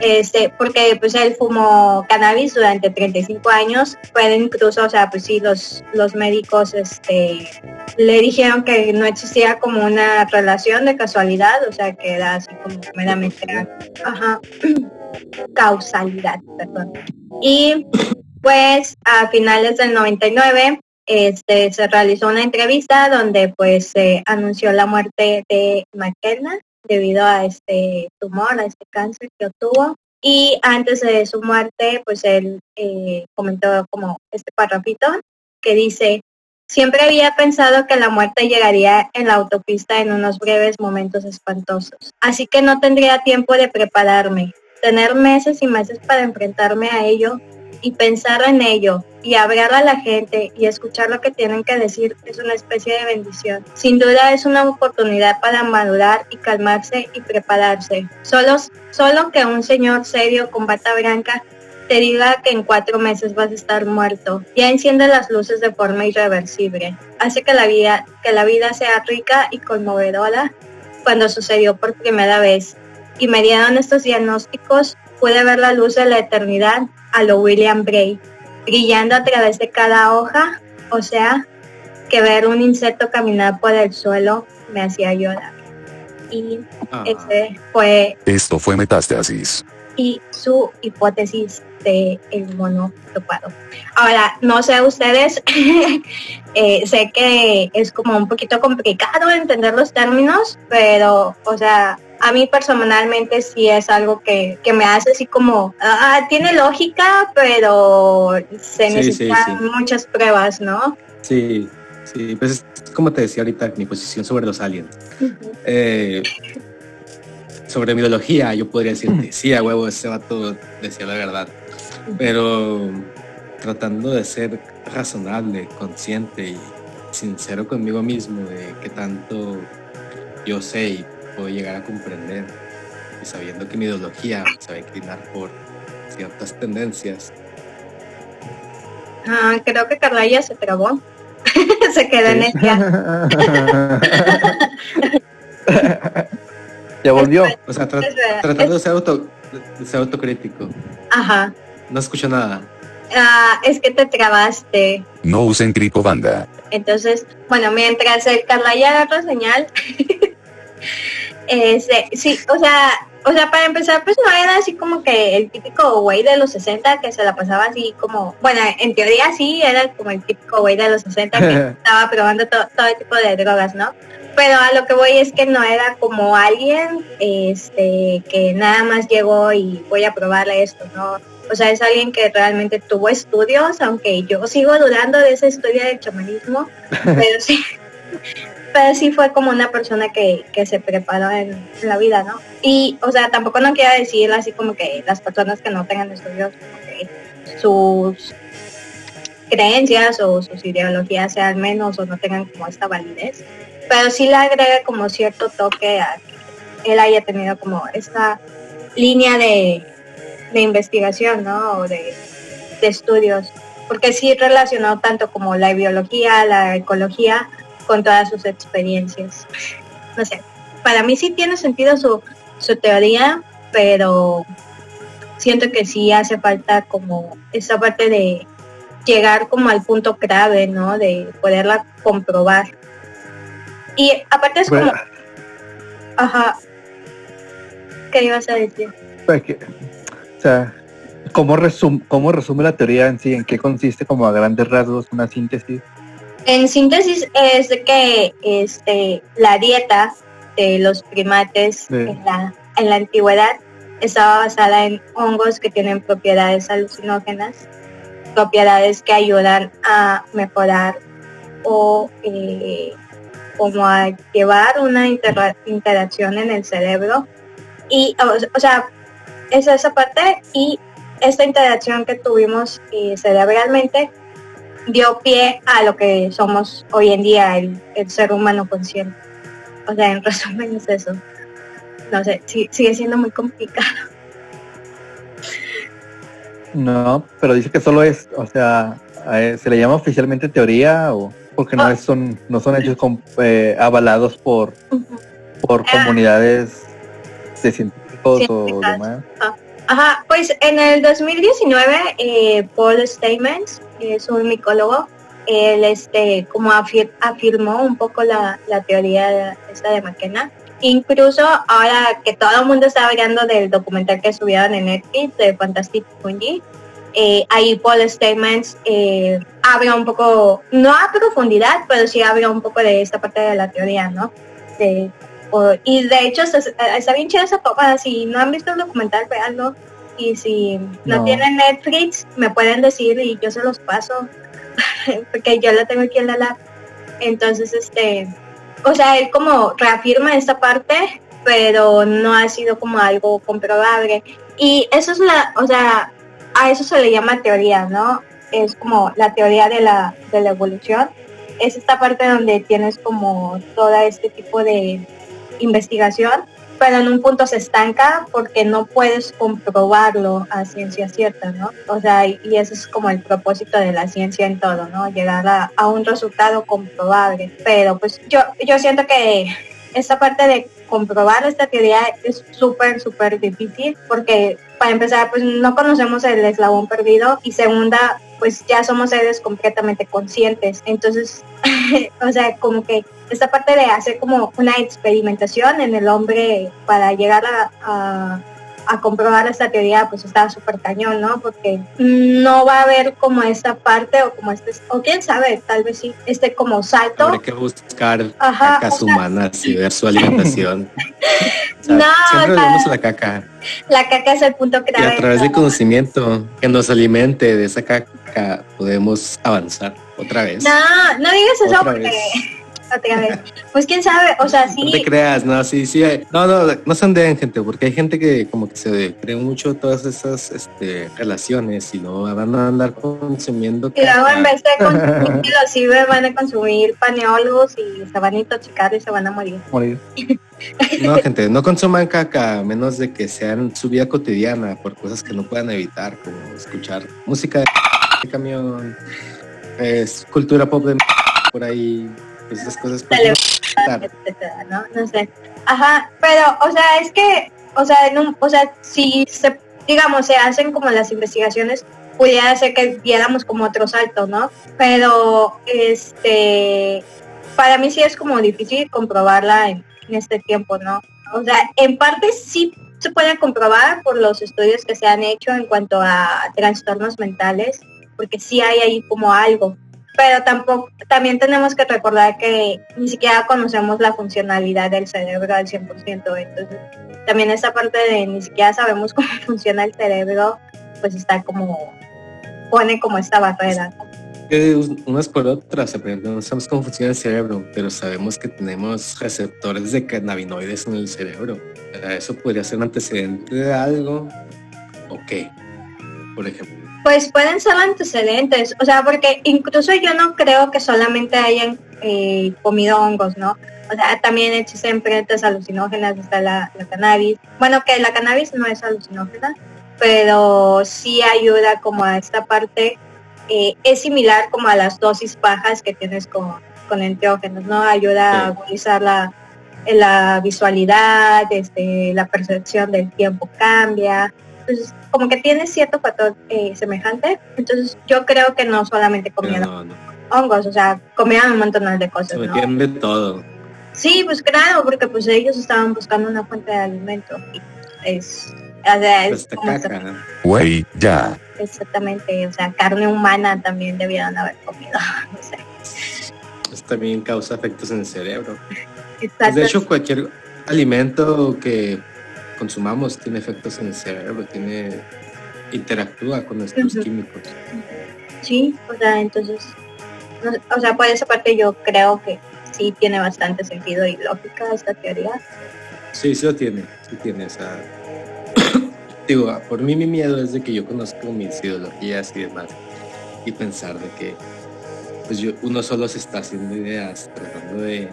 este, porque pues él fumó cannabis durante 35 años, pero incluso, o sea, pues sí, los, los médicos este, le dijeron que no existía como una relación de casualidad, o sea, que era así como meramente ajá, (clears throat) causalidad, perdón. Y pues a finales del 99 este, se realizó una entrevista donde pues se anunció la muerte de McKenna debido a este tumor, a este cáncer que obtuvo. Y antes de su muerte, pues él eh, comentó como este parrafito que dice, siempre había pensado que la muerte llegaría en la autopista en unos breves momentos espantosos. Así que no tendría tiempo de prepararme. Tener meses y meses para enfrentarme a ello y pensar en ello y hablar a la gente y escuchar lo que tienen que decir es una especie de bendición. Sin duda es una oportunidad para madurar y calmarse y prepararse. Solo, solo que un señor serio con bata blanca te diga que en cuatro meses vas a estar muerto. Ya enciende las luces de forma irreversible. Hace que la vida, que la vida sea rica y conmovedora cuando sucedió por primera vez. Y me dieron estos diagnósticos, pude ver la luz de la eternidad a lo William Bray, brillando a través de cada hoja, o sea, que ver un insecto caminar por el suelo me hacía llorar. Y Ah, ese fue Esto fue Metástasis. y su hipótesis de el mono topado. Ahora, no sé ustedes, (laughs) eh, sé que es como un poquito complicado entender los términos, pero, o sea, a mí personalmente sí es algo que, que me hace así como, ah, tiene lógica, pero se Sí, necesitan sí, sí. muchas pruebas, ¿no? sí, sí, pues es como te decía ahorita, mi posición sobre los aliens. Eh, sobre mi ideología, yo podría decirte, sí, a huevo, ese vato decía la verdad. Pero tratando de ser razonable, consciente y sincero conmigo mismo de qué tanto yo sé y puedo llegar a comprender, y sabiendo que mi ideología se va a inclinar por ciertas tendencias. Ah, creo que Carla ya se trabó. (laughs) se quedó en ella. (laughs) ya volvió. O sea, tra- Es verdad. tratando de ser, auto, de ser autocrítico. Ajá. No escucho nada. Ah, es que te trabaste. No usen cripobanda. Entonces, bueno, mientras el Carla ya agarra señal, (laughs) este, sí, o sea, o sea, para empezar, pues no era así como que el típico güey de los 60 que se la pasaba así como, bueno, en teoría sí, era como el típico güey de los 60 que (laughs) estaba probando to- todo tipo de drogas, ¿no? Pero a lo que voy es que no era como alguien este que nada más llegó y voy a probarle esto, ¿no? O sea, es alguien que realmente tuvo estudios, aunque yo sigo dudando de ese estudio del chamanismo, (laughs) pero sí, pero sí fue como una persona que, que se preparó en la vida, ¿no? Y, o sea, tampoco no quiero decir así como que las personas que no tengan estudios, como que sus creencias o sus ideologías sean menos o no tengan como esta validez, pero sí le agrega como cierto toque a que él haya tenido como esta línea de, de investigación, ¿no? O de, de estudios, porque sí relacionó tanto como la biología, la ecología, con todas sus experiencias. No sé, para mí sí tiene sentido su, su teoría, pero siento que sí hace falta como esa parte de llegar como al punto clave, ¿no? De poderla comprobar. Y aparte es como... Bueno, Ajá. ¿Qué ibas a decir? pues que- o sea, ¿cómo, resum- ¿cómo resume la teoría en sí? ¿En qué consiste como a grandes rasgos una síntesis? En síntesis es que este, la dieta de los primates Sí. en, la, en la antigüedad estaba basada en hongos que tienen propiedades alucinógenas, propiedades que ayudan a mejorar o eh, como a llevar una intera- interacción en el cerebro. Y, o, o sea, es esa parte y esta interacción que tuvimos eh, cerebralmente dio pie a lo que somos hoy en día, el, el ser humano consciente. O sea, en (laughs) resumen es eso. No sé, sí- sigue siendo muy complicado. No, pero dice que solo es, o sea, se le llama oficialmente teoría o porque no Ah. es, son no son hechos com- eh, avalados por por Ah. comunidades de científicos o. Ajá, pues en el 2019 eh, Paul Stamens, que es un micólogo, él este como afir- afirmó un poco la, la teoría esta de McKenna. Incluso ahora que todo el mundo está hablando del documental que subieron en Netflix de Fantastic Fungi, eh, ahí Paul Stamens eh, habla un poco, no a profundidad, pero sí habla un poco de esta parte de la teoría, ¿no? De o- y de hecho está, está bien chida esa toma, si no han visto el documental, veanlo. Y si no, No. tienen Netflix, me pueden decir y yo se los paso, (laughs) porque yo la tengo aquí en la lab. Entonces, este, o sea, él como reafirma esta parte, pero no ha sido como algo comprobable. Y eso es la, o sea, a eso se le llama teoría, ¿no? Es como la teoría de la, de la evolución. Es esta parte donde tienes como todo este tipo de investigación, pero en un punto se estanca porque no puedes comprobarlo a ciencia cierta, ¿no? O sea, y ese es como el propósito de la ciencia en todo, ¿no? Llegar a, a un resultado comprobable. Pero pues yo, yo siento que esta parte de comprobar esta teoría es súper, súper difícil porque para empezar pues no conocemos el eslabón perdido y segunda pues ya somos seres completamente conscientes. Entonces, (laughs) o sea, como que esta parte de hacer como una experimentación en el hombre para llegar a, a, a comprobar esta teoría pues está súper cañón, ¿no? Porque no va a haber como esta parte o como este, o quién sabe, tal vez sí, este como salto. Habrá que buscar Ajá, cacas humanas y ver su alimentación. (laughs) O sea, No, siempre o sea- vemos la caca. La caca es el punto Y clave. a través ¿no? del conocimiento que nos alimente de esa caca podemos avanzar otra vez. No, no digas eso Otra porque vez. Otra vez. Pues quién sabe, o sea, No sí. te creas, no, sí, sí. No, no, no se anden, gente, porque hay gente que como que se cree mucho todas esas este, relaciones y no van a andar consumiendo. Y luego en vez de consumir (laughs) los ciber van a consumir paneólogos y se van a intoxicar y se van a morir. Morir. (laughs) No, gente, no consuman caca a menos de que sean su vida cotidiana por cosas que no puedan evitar, como escuchar música de camión, es cultura pop de por ahí, pues esas cosas. ¿no? No sé. Ajá, pero, o sea, es que, o sea, en un- o sea, si se, digamos, se hacen como las investigaciones, pudiera ser que viéramos como otro salto, ¿no? Pero, este, para mí sí es como difícil comprobarla en, en este tiempo, ¿no? O sea, en parte sí se puede comprobar por los estudios que se han hecho en cuanto a trastornos mentales, porque sí hay ahí como algo, pero tampoco también tenemos que recordar que ni siquiera conocemos la funcionalidad del cerebro al 100%, entonces también esa parte de ni siquiera sabemos (laughs) cómo funciona el cerebro, pues está como, pone como esta barrera. Que unas por otras, no sabemos cómo funciona el cerebro, pero sabemos que tenemos receptores de cannabinoides en el cerebro. ¿Eso podría ser un antecedente de algo? ¿O qué? Por ejemplo. Pues pueden ser antecedentes, o sea, porque incluso yo no creo que solamente hayan eh, comido hongos, ¿no? O sea, también existen plantas alucinógenas, está la, cannabis. Bueno, que la cannabis no es alucinógena, pero sí ayuda como a esta parte. Eh, es similar como a las dosis bajas que tienes con, con enteógenos, ¿no? Ayuda a agudizar la, la visualidad, este, la percepción del tiempo cambia. Entonces, como que tiene cierto factor eh, semejante. Entonces, yo creo que no solamente comían hongos, o sea, comían un montón de cosas. Se metían de todo. Sí, pues claro, porque pues ellos estaban buscando una fuente de alimento. Es, o sea, es pues Güey, ya. Exactamente, o sea, carne humana también debieron haber comido, (laughs) no sé. Eso también causa efectos en el cerebro. Pues, de hecho, cualquier alimento que consumamos tiene efectos en el cerebro, tiene interactúa con nuestros químicos. Sí, o sea, entonces, o sea, por esa parte yo creo que sí tiene bastante sentido y lógica esta teoría. Sí, sí lo tiene, sí tiene esa... (coughs) Digo, por mí mi miedo es de que yo conozco mis ideologías y demás y pensar de que pues yo, uno solo se está haciendo ideas tratando de,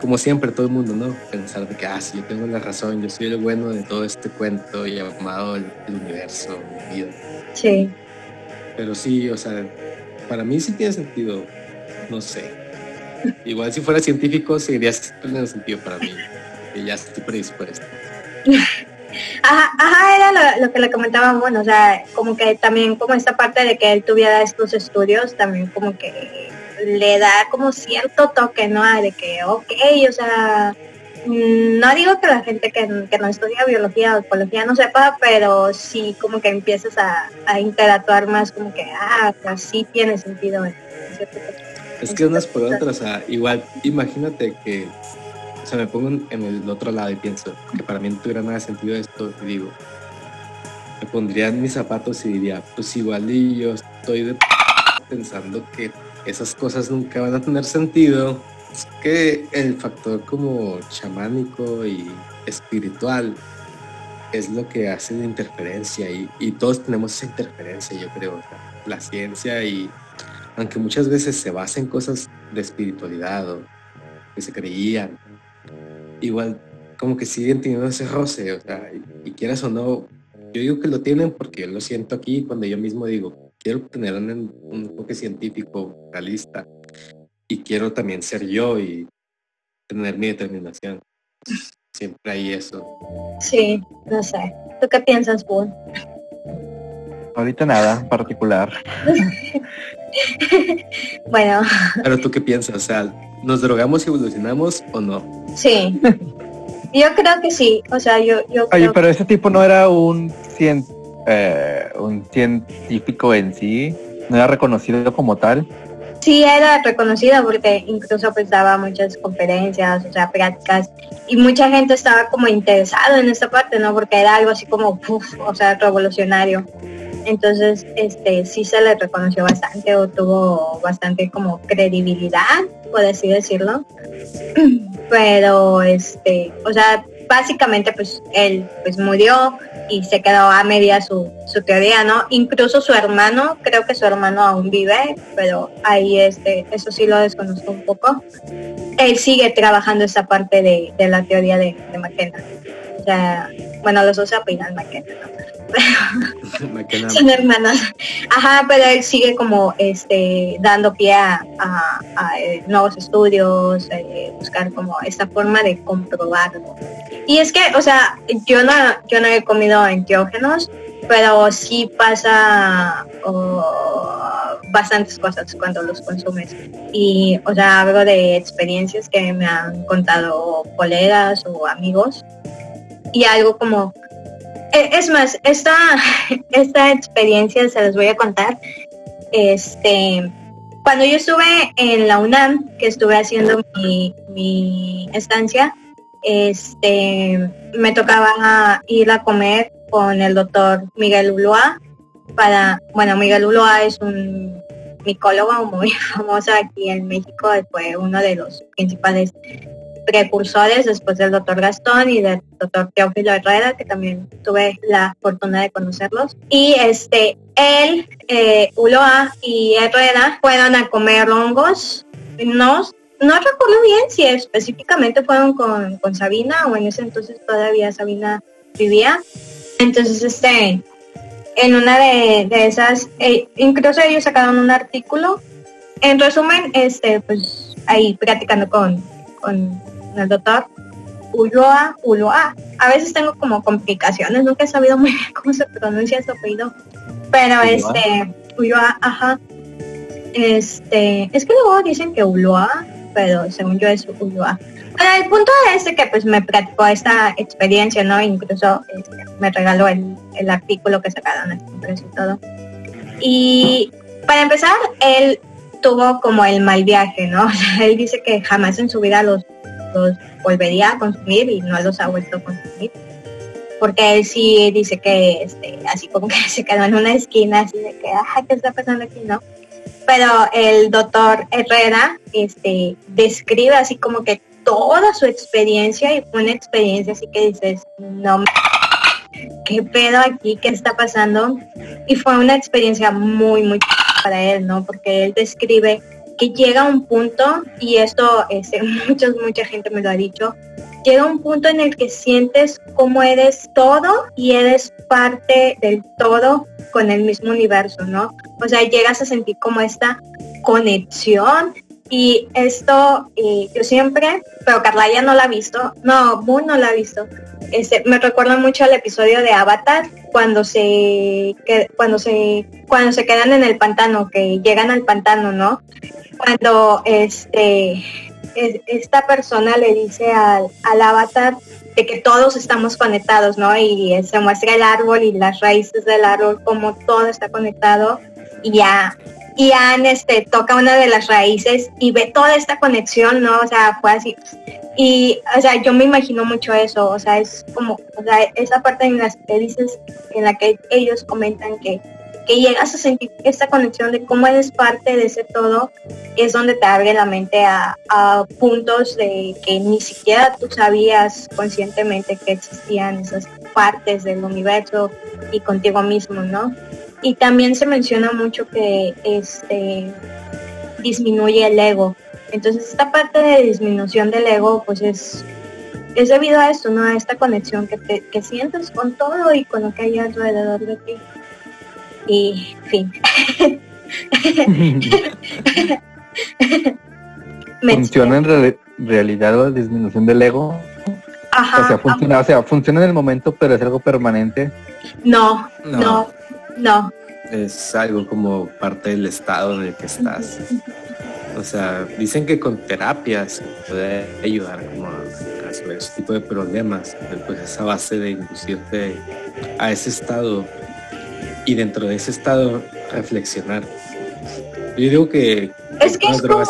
como siempre todo el mundo, ¿no? Pensar de que, ah, sí, yo tengo la razón, yo soy el bueno de todo este cuento llamado el, el universo, mi vida. Sí. Pero sí, o sea, para mí sí tiene sentido, no sé, Igual si fuera científico seguiría teniendo sentido para mí. Que ya estoy predispuesto. (laughs) Ajá, ajá, era lo, que le comentaba, bueno, o sea, como que también como esta parte de que él tuviera estos estudios, también como que le da como cierto toque, ¿no? De que, ok, o sea, mm, no digo que la gente que, no estudia biología o ecología no sepa, pero sí como que empiezas a, interactuar más como que, ah, así tiene sentido. Es que unas por otras, o sea, igual, imagínate que, o sea, me pongo en el otro lado y pienso que para mí no tuviera nada de sentido esto y digo, me pondría en mis zapatos y diría, pues igual y yo estoy de pensando que esas cosas nunca van a tener sentido. Es que el factor como chamánico y espiritual es lo que hace la interferencia y, y todos tenemos esa interferencia, yo creo. la ciencia y aunque muchas veces se basa en cosas de espiritualidad o que se creían, igual como que siguen teniendo ese roce, o sea, y, quieras o no, yo digo que lo tienen porque yo lo siento aquí cuando yo mismo digo, quiero tener un, un enfoque científico, realista, y quiero también ser yo y tener mi determinación. Siempre hay eso. Sí, no sé. ¿Tú qué piensas, Paul? Ahorita nada particular. (laughs) bueno. Pero tú qué piensas, o sea, ¿nos drogamos y evolucionamos o no? Sí. (laughs) Yo creo que sí, o sea, yo... yo Oye, pero ese tipo no era un, eh, un científico en sí, no era reconocido como tal. Sí, era reconocido porque incluso pues daba muchas conferencias, o sea, prácticas, y mucha gente estaba como interesado en esta parte, ¿no? Porque era algo así como, o sea, revolucionario. Entonces, este, sí se le reconoció bastante o tuvo bastante como credibilidad, por así decirlo. (clears throat) Pero, este, o sea, básicamente pues él pues murió y se quedó a media su, su teoría, ¿no? Incluso su hermano, creo que su hermano aún vive, pero ahí este, eso sí lo desconozco un poco. Él sigue trabajando esa parte de, la teoría de, de McKenna. O sea, bueno, los dos se apinan McKenna, ¿no? (laughs) son hermanos. Ajá, pero él sigue como este dando pie a, eh, nuevos estudios, eh, buscar como esta forma de comprobarlo. Y es que, o sea, yo no, yo no he comido enteógenos, pero sí pasa bastantes cosas cuando los consumes. Y, o sea, hablo de experiencias que me han contado colegas o amigos. Y algo como es más, esta, (laughs) esta experiencia se las voy a contar. Este, cuando yo estuve en la UNAM, que estuve haciendo mi, estancia, este, me tocaba ir a comer con el doctor Miguel Ulloa, para, bueno, Miguel Uloa es un micólogo muy (laughs) famoso aquí en México, fue uno de los principales precursores después del doctor Gastón y del doctor Teófilo Herrera, que también tuve la fortuna de conocerlos. Y este, él, eh, Uloa y Herrera fueron a comer hongos. No, no recuerdo bien si específicamente fueron con, con Sabina o en ese entonces todavía Sabina vivía. Entonces, este, en una de, esas, eh, incluso ellos sacaron un artículo. En resumen, este, pues ahí practicando con el doctor Ulloa, Ulloa. A veces tengo como complicaciones, nunca he sabido muy bien cómo se pronuncia su apellido, pero este, Ulloa, ajá. Este, es que luego dicen que Ulloa, pero según yo es Ulloa. Bueno, el punto es que pues me platicó esta experiencia, ¿no? Incluso este, me regaló el, el, artículo que sacaron y todo. Y para empezar, él tuvo como el mal viaje, ¿no? (laughs) él dice que jamás en su vida los los volvería a consumir y no los ha vuelto a consumir. Porque él sí dice que este, así como que (laughs) se quedó en una esquina así de que, ah, ¿qué está pasando aquí? No. Pero el doctor Herrera este, describe así como que toda su experiencia y fue una experiencia así que dices, no qué pedo aquí, qué está pasando. Y fue una experiencia muy, muy para él, ¿no? Porque él describe que llega un punto, y esto este, (laughs) muchos, mucha gente me lo ha dicho, llega un punto en el que sientes como eres todo y eres parte del todo con el mismo universo, ¿no? O sea, llegas a sentir como esta conexión y esto yo siempre, pero Carla ya no la ha visto, no, Moon no la ha visto. Este, me recuerda mucho al episodio de Avatar cuando se cuando se cuando se quedan en el pantano, que llegan al pantano, ¿no? cuando este esta persona le dice al, avatar de que todos estamos conectados, ¿no? Y se muestra el árbol y las raíces del árbol, como todo está conectado. Y ya, Anne este, toca una de las raíces y ve toda esta conexión, ¿no? O sea, fue así. Y, o sea, yo me imagino mucho eso, o sea, es como, o sea, esa parte en la que dices, en la que ellos comentan que que llegas a sentir esta conexión de cómo eres parte de ese todo, es donde te abre la mente a, puntos de que ni siquiera tú sabías conscientemente que existían esas partes del universo y contigo mismo, ¿no? Y también se menciona mucho que este disminuye el ego. Entonces esta parte de disminución del ego pues es es debido a esto, ¿no? A esta conexión que, te, que sientes con todo y con lo que hay alrededor de ti y fin. (laughs) ¿Funciona en realidad la disminución del ego? Ajá, o sea, funciona, o sea, funciona en el momento, pero es algo permanente. No, no, no, Es algo como parte del estado en el que estás. O sea, dicen que con terapias puede ayudar como a resolver ese tipo de problemas, pues esa base de inducirte a ese estado y dentro de ese estado reflexionar. Yo digo que es que es como,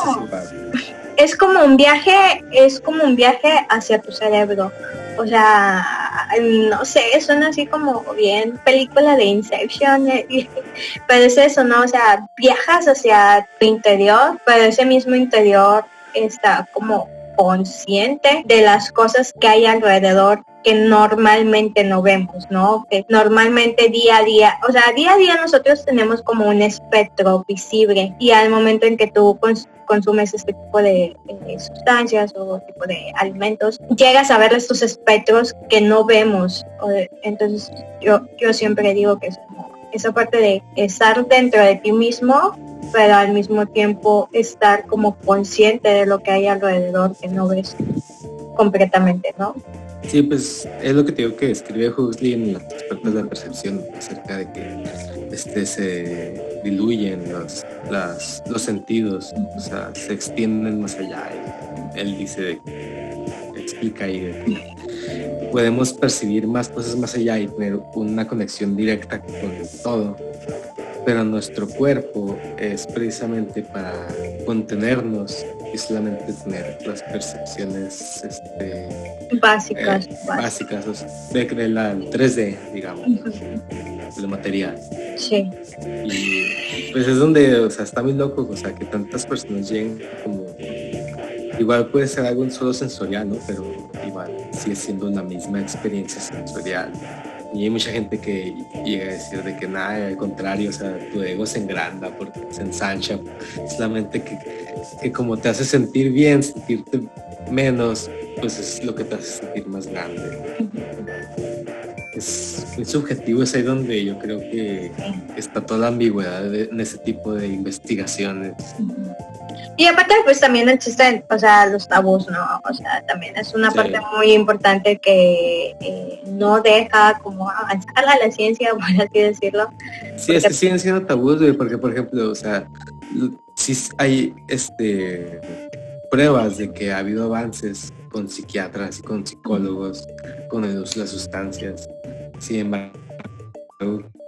es como un viaje, es como un viaje hacia tu cerebro. O sea, no sé, suena así como bien película de Inception, eh, (laughs) pero es eso, ¿no? O sea, viajas hacia tu interior, pero ese mismo interior está como consciente de las cosas que hay alrededor que normalmente no vemos, ¿no? Que normalmente día a día, o sea, día a día nosotros tenemos como un espectro visible y al momento en que tú consumes este tipo de, sustancias o tipo de alimentos, llegas a ver estos espectros que no vemos. Entonces yo, yo siempre digo que es como esa parte de estar dentro de ti mismo, pero al mismo tiempo estar como consciente de lo que hay alrededor que no ves completamente, ¿no? Sí, pues es lo que te digo que escribe Huxley en las puertas de la percepción acerca de que este se diluyen los, los sentidos, o sea, se extienden más allá. él dice, explica ahí, podemos percibir más cosas más allá y tener una conexión directa con todo pero nuestro cuerpo es precisamente para contenernos y solamente tener las percepciones este, básicas, eh, básicas, de, la 3D, digamos, de lo material. Sí. Y pues es donde, o sea, está muy loco, o sea, que tantas personas lleguen como... Igual puede ser algo solo sensorial, ¿no? Pero igual sigue siendo la misma experiencia sensorial. Y hay mucha gente que llega a decir de que nada, al contrario, o sea, tu ego se engranda porque se ensancha. Solamente que, que como te hace sentir bien, sentirte menos, pues es lo que te hace sentir más grande. Es subjetivo, es ahí donde yo creo que está toda la ambigüedad de- en ese tipo de investigaciones. Y aparte pues también existen, o sea, los tabús, ¿no? O sea, también es una Sí. parte muy importante que eh, no deja como avanzar a la ciencia, (laughs) por así decirlo. Sí, es que siguen siendo tabús, güey, porque por ejemplo, o sea, si hay este pruebas de que ha habido avances con psiquiatras y con psicólogos con el uso de las sustancias. Sin embargo,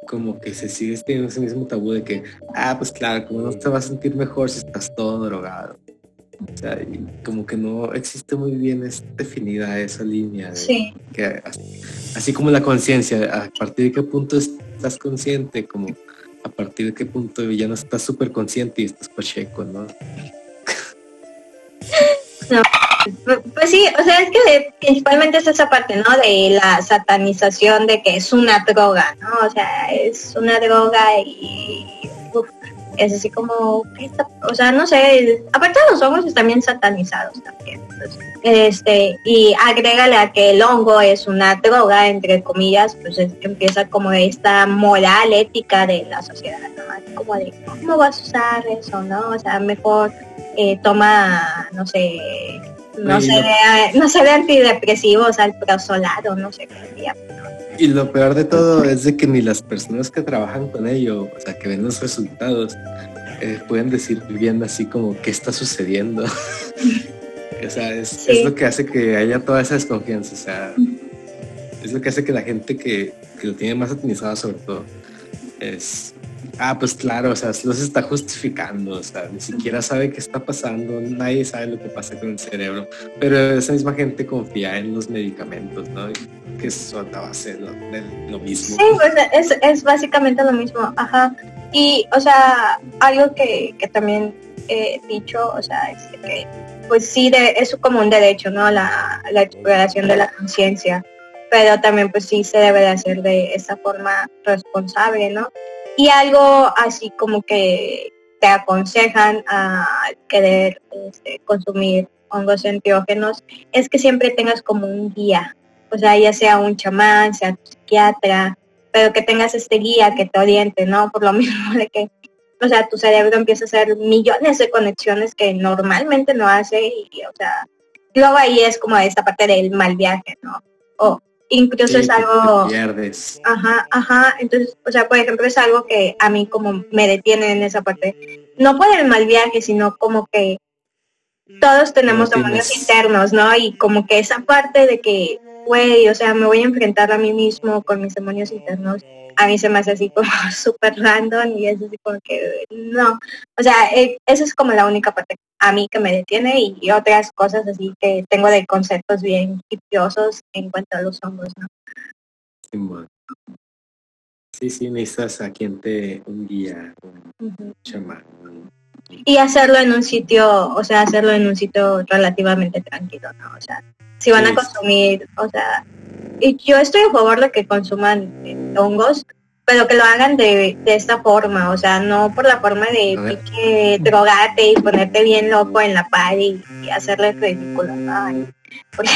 como que se sigue teniendo ese mismo tabú de que, ah, pues claro, como no te vas a sentir mejor si estás todo drogado. O sea, como que no existe muy bien es definida esa línea de Sí, que así, así como la conciencia, a partir de qué punto estás consciente, como a partir de qué punto ya no estás súper consciente y estás pacheco, ¿no? Pu- pues sí, o sea, es que de- principalmente es esa parte, ¿no? De la satanización de que es una droga, ¿no? O sea, es una droga y uf, es así como, ¿qué está? o sea, no sé, aparte los hongos están bien satanizados también. entonces, este, y agrégale a que el hongo es una droga, entre comillas, pues es- empieza como esta moral ética de la sociedad, ¿no? Como de, ¿cómo vas a usar eso, no? O sea, mejor eh, toma, no sé, no sé, de, no sé de antidepresivos, al prosolado, no sé qué día. Y lo peor de todo es de que ni las personas que trabajan con ello, o sea, que ven los resultados, eh, pueden decir bien así como qué está sucediendo. (laughs) o sea, es, Sí. es lo que hace que haya toda esa desconfianza, o sea, es lo que hace que la gente que, que lo tiene más satanizado sobre todo es, ah, pues claro, o sea, los está justificando, o sea, ni siquiera sabe qué está pasando, nadie sabe lo que pasa con el cerebro, pero esa misma gente confía en los medicamentos, ¿no? Que son la base de lo, mismo. Sí, pues es, es básicamente lo mismo, ajá. Y, o sea, algo que, que también he dicho, o sea, es que, pues sí, de, es como un derecho, ¿no? La, la exploración de la conciencia, pero también pues sí se debe de hacer de esa forma responsable, ¿no? Y algo así como que te aconsejan a querer este, consumir hongos enteógenos es que siempre tengas como un guía, o sea, ya sea un chamán, sea tu psiquiatra, pero que tengas este guía que te oriente, ¿no? Por lo (laughs) mismo de que, o sea, tu cerebro empieza a hacer millones de conexiones que normalmente no hace y, o sea, luego ahí es como esta parte del mal viaje, ¿no? O incluso Sí, es te algo... pierdes. Ajá, ajá. Entonces, o sea, por ejemplo, es algo que a mí como me detiene en esa parte. No por el mal viaje, sino como que todos tenemos demonios internos, ¿no? Y como que esa parte de que, güey, o sea, me voy a enfrentar a mí mismo con mis demonios internos, a mí se me hace así como (laughs) súper random y es así como que, no. O sea, eh, esa es como la única parte a mí que me detiene y otras cosas así que tengo de conceptos bien hipiosos en cuanto a los hongos, ¿no? Sí, sí, necesitas a quien te un guía, un Ujú. chamán. y hacerlo en un sitio, o sea, hacerlo en un sitio relativamente tranquilo, ¿no? O sea, si van a consumir, o sea, y yo estoy a favor de que consuman eh, hongos, pero que lo hagan de, de esta forma, o sea, no por la forma de pinche drogarte y ponerte bien loco en la party y hacerle ridículo, ¿no? Ay, porque-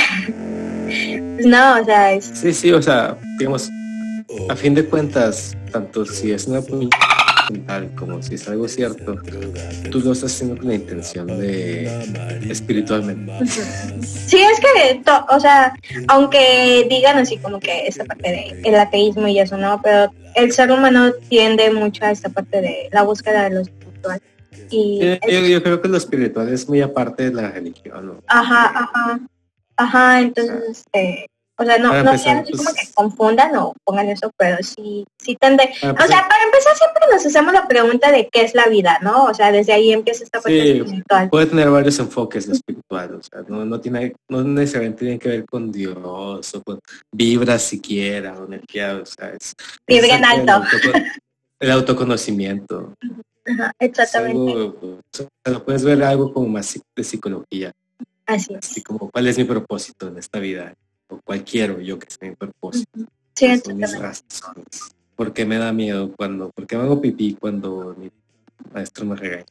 pues (laughs) no, o sea, es, Sí, sí, o sea, digamos, a fin de cuentas, tanto si es una mental como si es algo cierto, tú lo estás haciendo con la intención de espiritualmente. (laughs) Sí, es que, to- o sea, aunque digan así como que esta parte de el ateísmo y eso, ¿no? Pero el ser humano tiende mucho a esta parte de la búsqueda de lo espiritual. Y, Yo, es- yo- yo creo que lo espiritual es muy aparte de la religión, ¿no? ajá, ajá, ajá, entonces, este, o sea, no, no quiero así como pues- que confundan o pongan eso, pero sí, sí tende, Para o sea, para empezar siempre nos hacemos la pregunta de qué es la vida, ¿no? O sea, desde ahí empieza esta parte Sí. espiritual. Puede tener varios enfoques espiritual, o sea, no, no tiene, no necesariamente tiene que ver con Dios o con vibras siquiera o energía, o sea, es... Vibra en alto. el autoconocimiento. Ajá, exactamente. algo, o sea, lo puedes ver algo como más de psicología, Así es. así como cuál es mi propósito en esta vida, o cuál quiero yo que sea mi propósito, Sí, son mis razones, por qué me da miedo cuando, por qué me hago pipí cuando mi maestro me regaña.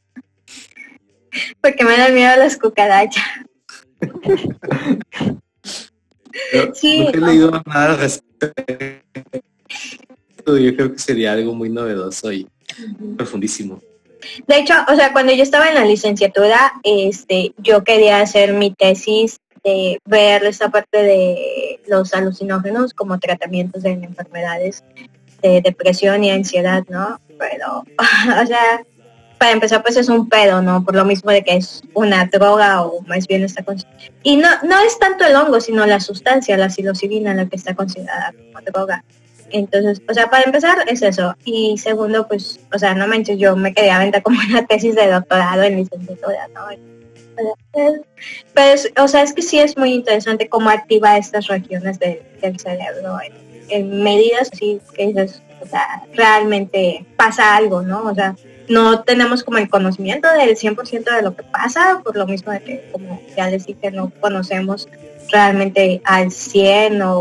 Porque me da miedo las cucarachas. Pero Sí, nunca he leído nada al respecto. Yo creo que sería algo muy novedoso y profundísimo. De hecho, o sea, cuando yo estaba en la licenciatura, este, yo quería hacer mi tesis de ver esta parte de los alucinógenos como tratamientos de enfermedades de depresión y ansiedad, ¿no? Pero, (laughs) o sea, para empezar, pues es un pedo, ¿no? Por lo mismo de que es una droga o más bien está con... Y no, no es tanto el hongo, sino la sustancia, la psilocibina, la que está considerada como droga. Entonces, o sea, para empezar es eso. Y segundo, pues, o sea, no manches, yo me quería aventar como una tesis de doctorado en licenciatura, ¿no? Pues, o sea, es que sí es muy interesante cómo activa estas regiones de- del cerebro en, en medidas así que dices, o sea, realmente pasa algo, ¿no? O sea, no tenemos como el conocimiento del 100% de lo que pasa, por lo mismo de que, como ya les dije, no conocemos realmente al 100 o,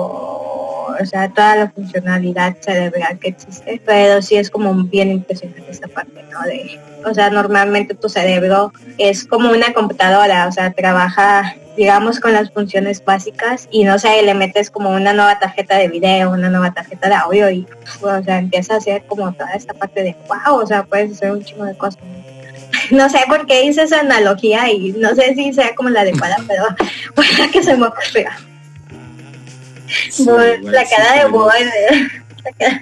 o sea, toda la funcionalidad cerebral que existe, pero sí es como bien impresionante esta parte, ¿no? De, o sea, normalmente tu cerebro es como una computadora, o sea, trabaja, digamos, con las funciones básicas y no sé, le metes como una nueva tarjeta de video, una nueva tarjeta de audio y, o sea, empieza a hacer como toda esta parte de, wow, o sea, puedes hacer un chingo de cosas. (laughs) No sé por qué hice esa analogía y no sé si sea como la adecuada, (laughs) pero (laughs) la que se me ocurrió. Sí, la sí, cara de cara- es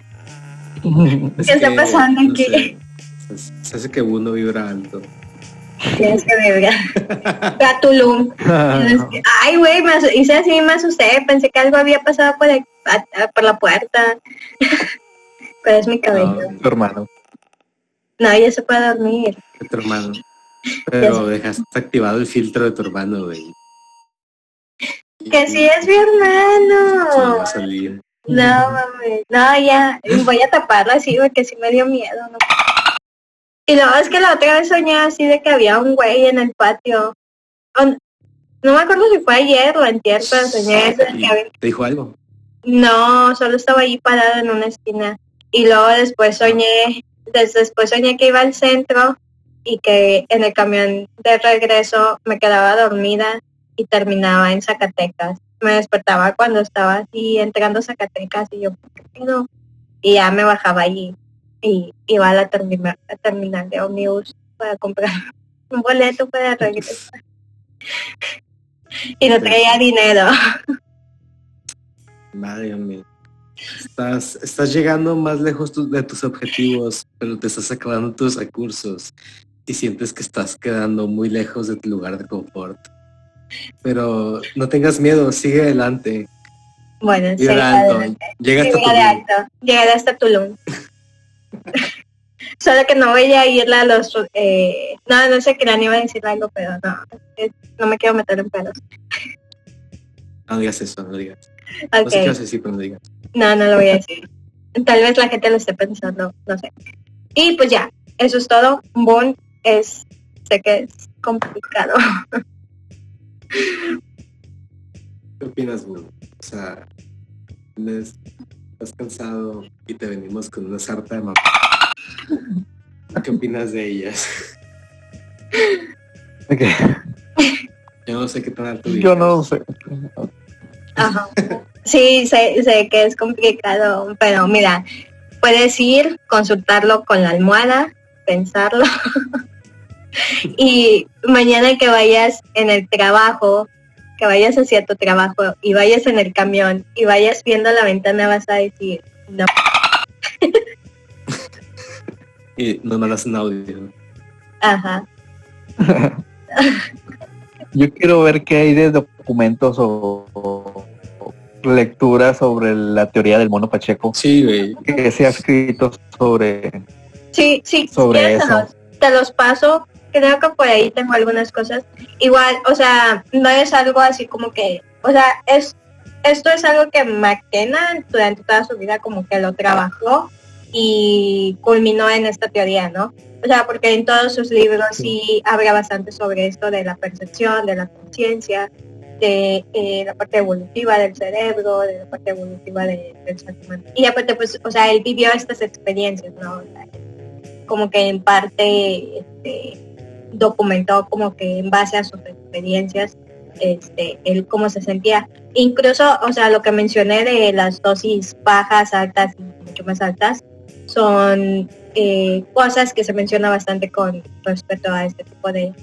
(laughs) ¿Qué está pasando no aquí? sé, se- hace que uno vibra alto. Tienes que ver. Gatulum. (laughs) Ay, güey, me hice así, me asusté. Pensé que algo había pasado por, el- a- a- por la puerta. (laughs) Pero es mi cabello. No, Tu hermano. No, ya se puede dormir. tu hermano. Pero dejaste activado el filtro de tu hermano, güey. Que sí es mi hermano. salir. No, mami. No, ya. Voy a taparlo así porque sí me dio miedo. ¿no? Y luego es que la otra vez soñé así de que había un güey en el patio. No me acuerdo si fue ayer o antier, pero soñé eso de ¿Y que había- ¿Te dijo algo? No, solo estaba ahí parado en una esquina. Y luego después soñé, des- después soñé que iba al centro y que en el camión de regreso me quedaba dormida y terminaba en Zacatecas. Me despertaba cuando estaba así entrando a Zacatecas y yo, ¿qué pedo? Y ya me bajaba allí y iba a la terminal, a terminal de ómnibus para comprar (laughs) un boleto para regresar. Y no traía dinero. (laughs) Madre mía. Estás, estás llegando más lejos tu- de tus objetivos, pero te estás acabando tus recursos y sientes que estás quedando muy lejos de tu lugar de confort. Pero no tengas miedo, sigue adelante. Bueno, sí, Vibra alto. adelante. Llega hasta tu Llegaré alto, llegaré hasta Tulum. (laughs) Solo que no voy a ir a los... Eh, no, no sé qué le iba a decir algo, pero no, no me quiero meter en pedos. No digas eso, no digas. No sé qué vas Ok, a decir, no digas. no, no lo voy a decir. Tal vez la gente lo esté pensando, no sé. Y pues ya, eso es todo. Boom, es... Sé que es complicado. (laughs) ¿Qué opinas, Bruno? O sea, tienes- estás cansado y te venimos con una sarta de mamá. ¿Qué opinas de ellas? Ok. Yo no sé qué tan alto Yo no sé. Ajá. Sí, sé, sé que es complicado, pero mira, puedes ir, consultarlo con la almohada, pensarlo. (laughs) y mañana que vayas en el trabajo, que vayas hacia tu trabajo y vayas en el camión y vayas viendo la ventana, vas a decir, no, (laughs) Y nos mandas un audio. ajá. (laughs) Yo quiero ver qué hay de documentos o, o lecturas sobre la teoría del mono Pacheco Sí, güey. que se ha escrito sobre Sí, sí, Sobre eso. te los paso. Creo que por ahí tengo algunas cosas. Igual, o sea, no es algo así como que, o sea, es esto es algo que McKenna durante toda su vida como que lo trabajó y culminó en esta teoría, ¿no? O sea, porque en todos sus libros sí habla bastante sobre esto de la percepción, de la conciencia, de eh, la parte evolutiva del cerebro, de la parte evolutiva de- del ser. Y aparte, pues, o sea, él vivió estas experiencias, ¿no? Como que en parte este, documentó como que en base a sus experiencias, este, él cómo se sentía. Incluso, o sea, lo que mencioné de las dosis bajas, altas y mucho más altas, son eh, cosas que se menciona bastante con respecto a este tipo de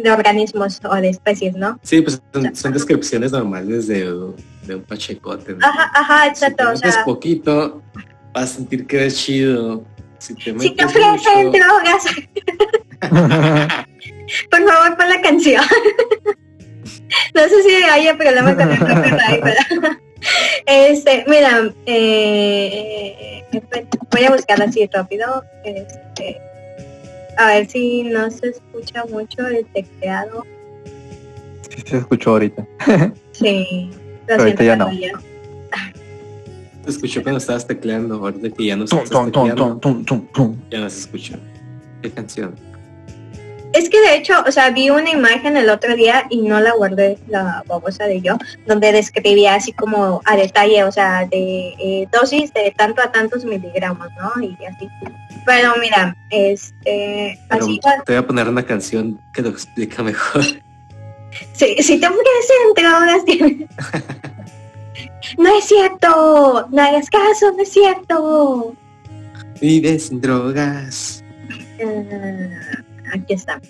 de organismos o de especies, ¿no? Sí, pues son, son descripciones normales de, de un pachecote. ¿no? Ajá, ajá, Si exacto. O sea, poquito, vas a sentir que es chido. Si te si te ofrecen mucho, drogas, (laughs) por favor pon la canción. no sé si haya problema con el copyright, pero (laughs) este, mira, eh, voy a buscar así rápido. Este, a ver si no se escucha mucho el tecleado. Sí se escuchó ahorita. (laughs) Sí, lo Pero ahorita ya no. Te escuchó cuando estabas tecleando. Ahorita que ya no Tum, estás tum, tecleando, ya no se escuchó. ¿Qué canción? Es que de hecho, o sea, vi una imagen el otro día y no la guardé, la babosa de yo, donde describía así como a detalle, o sea, de eh, dosis de tanto a tantos miligramos, ¿no? Y así. Pero mira, este, Pero así, te voy a poner una canción que lo explica mejor. si, si te ofrecen drogas, tienes- no es cierto, no hagas caso, no es cierto. Vives sin drogas. Ah, aquí está.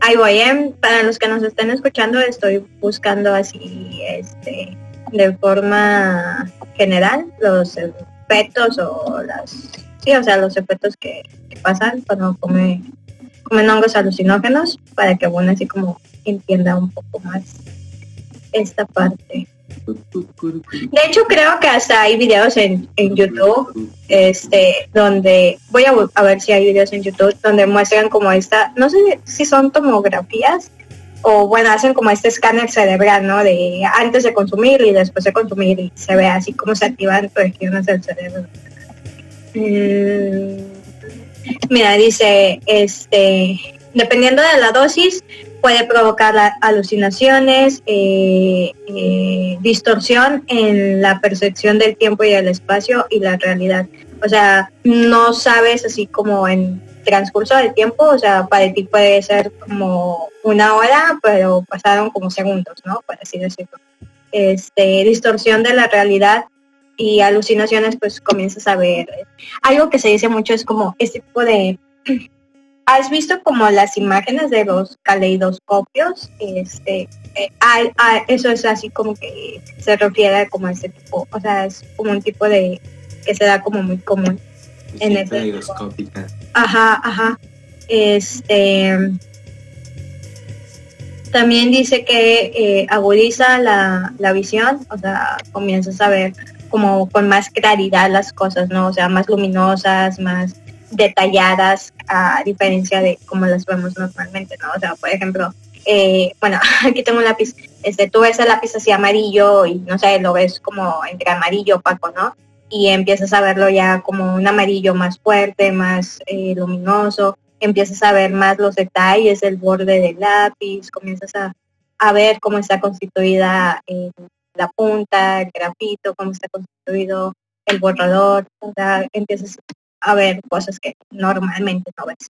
Ahí voy, ¿eh? Para los que nos estén escuchando, estoy buscando así, este, de forma general, los efectos o las, sí, o sea, los efectos que, que pasan cuando come, comen hongos alucinógenos, para que uno así como entienda un poco más esta parte. De hecho, creo que hasta hay videos en, en YouTube este donde voy a, ver si hay videos en YouTube donde muestran como esta no sé si son tomografías o bueno hacen como este escáner cerebral no de antes de consumir y después de consumir y se ve así como se activan regiones del cerebro. Mm, mira dice este dependiendo de la dosis puede provocar alucinaciones, eh, eh, distorsión en la percepción del tiempo y el espacio y la realidad. O sea, no sabes así como en transcurso del tiempo, o sea, para ti puede ser como una hora, pero pasaron como segundos, ¿no? Por así decirlo. Este, distorsión de la realidad y alucinaciones, pues comienzas a ver. Algo que se dice mucho es como este tipo de ¿Has visto como las imágenes de los caleidoscopios? Este, eh, a- a- eso es así como que se refiere como a ese tipo, o sea, es como un tipo de que se da como muy común. En ese- Caleidoscópica. Ajá, ajá. Este también dice que eh, agudiza la, la visión, o sea, comienzas a ver como con más claridad las cosas, ¿no? O sea, más luminosas, más detalladas, a diferencia de como las vemos normalmente, ¿no? O sea, por ejemplo, eh, bueno, (laughs) aquí tengo un lápiz, este, tú ves el lápiz así amarillo y no sé, lo ves como entre amarillo opaco, ¿no? Y empiezas a verlo ya como un amarillo más fuerte, más eh, luminoso, empiezas a ver más los detalles del borde del lápiz, comienzas a, a ver cómo está constituida eh, la punta, el grafito, cómo está constituido el borrador, o sea, empiezas a ver cosas que normalmente no ves.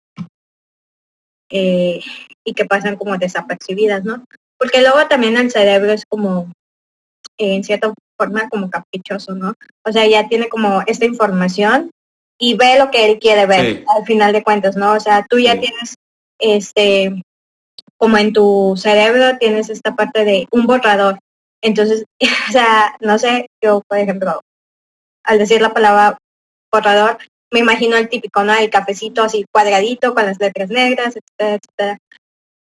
Eh, y que pasan como desapercibidas, ¿no? Porque luego también el cerebro es como, eh, en cierta forma, como caprichoso, ¿no? O sea, ya tiene como esta información y ve lo que él quiere ver Sí. al final de cuentas, ¿no? O sea, tú ya Sí. tienes, este, como en tu cerebro tienes esta parte de un borrador. Entonces, (laughs) o sea, no sé, yo, por ejemplo, al decir la palabra borrador, me imagino el típico, ¿no? El cafecito así cuadradito con las letras negras, etcétera, etcétera.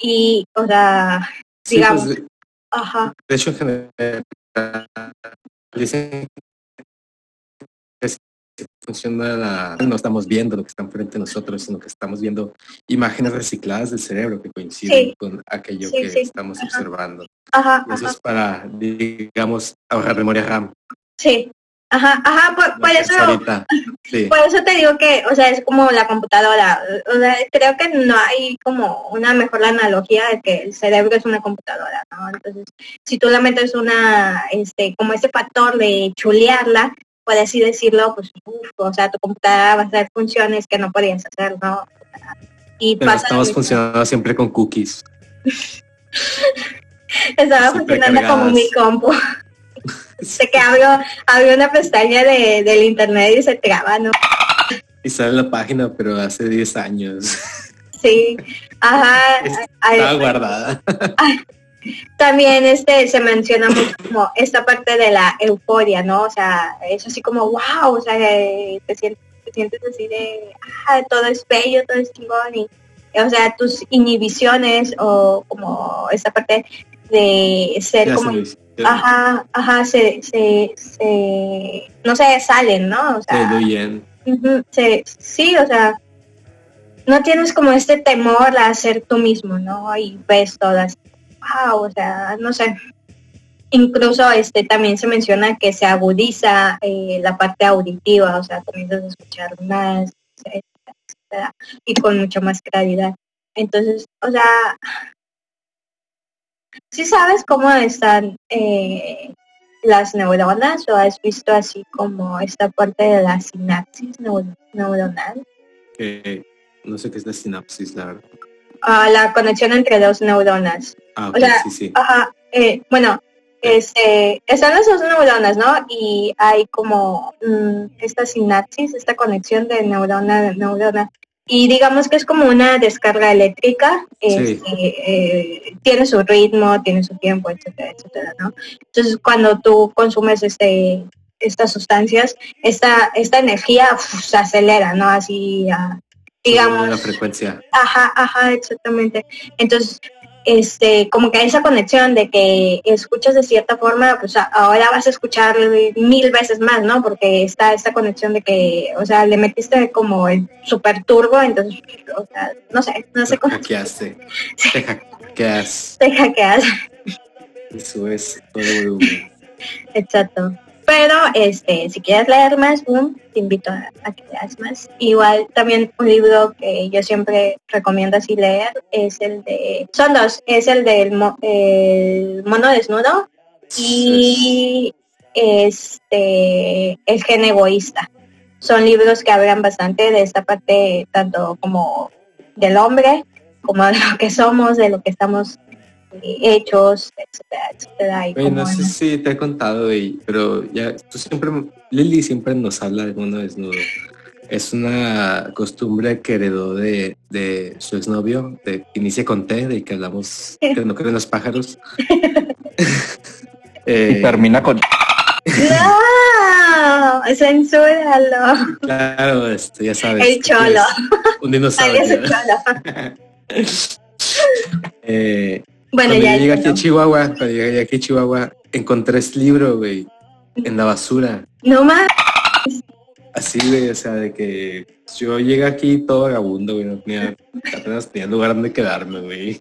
Y, o sea, Sí, Digamos. pues, de, ajá, de hecho, en general, dicen que funciona la... No estamos viendo lo que está enfrente de nosotros, sino que estamos viendo imágenes recicladas del cerebro que coinciden Sí. con aquello Sí, que sí. estamos Ajá. observando. ajá, Y eso es para, digamos, ahorrar memoria RAM. sí, Ajá, ajá, por, eso. Sí. por eso te digo que, o sea, es como la computadora. O sea, creo que no hay como una mejor analogía de que el cerebro es una computadora, ¿no? Entonces, si tú le metes una, este, como ese factor de chulearla, por así decirlo, pues, uf, o sea, tu computadora va a hacer funciones que no podías hacer, ¿no? Y Pero pasa estamos funcionando siempre con cookies. (laughs) Estaba funcionando como mi compu. De que abro, abro una pestaña de, del internet y se traba, ¿no? Y sale la página, pero hace 10 años. Sí. Ajá. Ay, Estaba guardada. También este se menciona mucho como esta parte de la euforia, ¿no? O sea, es así como wow, o sea, te sientes, te sientes así de ah, todo es bello, todo es chingón y o sea, tus inhibiciones o como esta parte de ser Ya como se ajá, ajá, se, se, se no sé, salen, ¿no? O Se sea, diluyen. Ujú, sí, o sea, no tienes como este temor a ser tú mismo, ¿no? Y ves todas, wow, o sea, no sé. Incluso este también se menciona que se agudiza eh, la parte auditiva, o sea, comienzas a escuchar más, etcétera, y con mucha más claridad. Entonces, o sea, ¿sí sabes cómo están eh, las neuronas o has visto así como esta parte de la sinapsis neu- neuronal? que no sé qué es la sinapsis, la verdad. Ah, la conexión entre dos neuronas. Ah, O ok, sea, sí, sí. Ajá, eh, bueno, este, están las dos neuronas, ¿no? Y hay como mm, esta sinapsis, esta conexión de neurona a neurona. Y digamos que es como una descarga eléctrica, Sí. este, eh, tiene su ritmo, tiene su tiempo, etcétera, etcétera, ¿no? Entonces cuando tú consumes este estas sustancias, esta, esta energía uf, se acelera, ¿no? Así, ah, digamos, La frecuencia. Ajá, ajá, exactamente. Entonces, este, como que esa conexión de que escuchas de cierta forma, pues ahora vas a escuchar mil veces más, ¿no? Porque está esta conexión de que, o sea, le metiste como el super turbo, entonces, o sea, no sé, no sé Te cómo hackeaste. (laughs) Te hackeas. te hackeas. Eso es todo. (laughs) Exacto. Pero este, si quieres leer más, boom, te invito a, a que leas más. Igual también un libro que yo siempre recomiendo así leer es el de, son dos, es el del el mono desnudo y este el gen egoísta. Son libros que hablan bastante de esta parte tanto como del hombre, como de lo que somos, de lo que estamos hechos, etcétera, etcétera. y Güey, no sé si te he contado, güey, pero ya, tú siempre, Lili siempre nos habla de mono desnudo. Es una costumbre que heredó de, de su exnovio, de que inicia con T, de que hablamos que no creen los pájaros. (laughs) Y Eh, termina con ¡No! ¡Censúralo! Claro, este, ya sabes. El cholo. Un dinosaurio. (laughs) Alias el cholo. (laughs) Eh, Bueno, cuando ya. yo llegué aquí a. Chihuahua, cuando llegué aquí a Chihuahua, encontré este libro, güey, en la basura. No más. Así, güey, o sea, de que yo llegué aquí todo vagabundo, güey, no tenía, apenas tenía lugar donde quedarme, güey.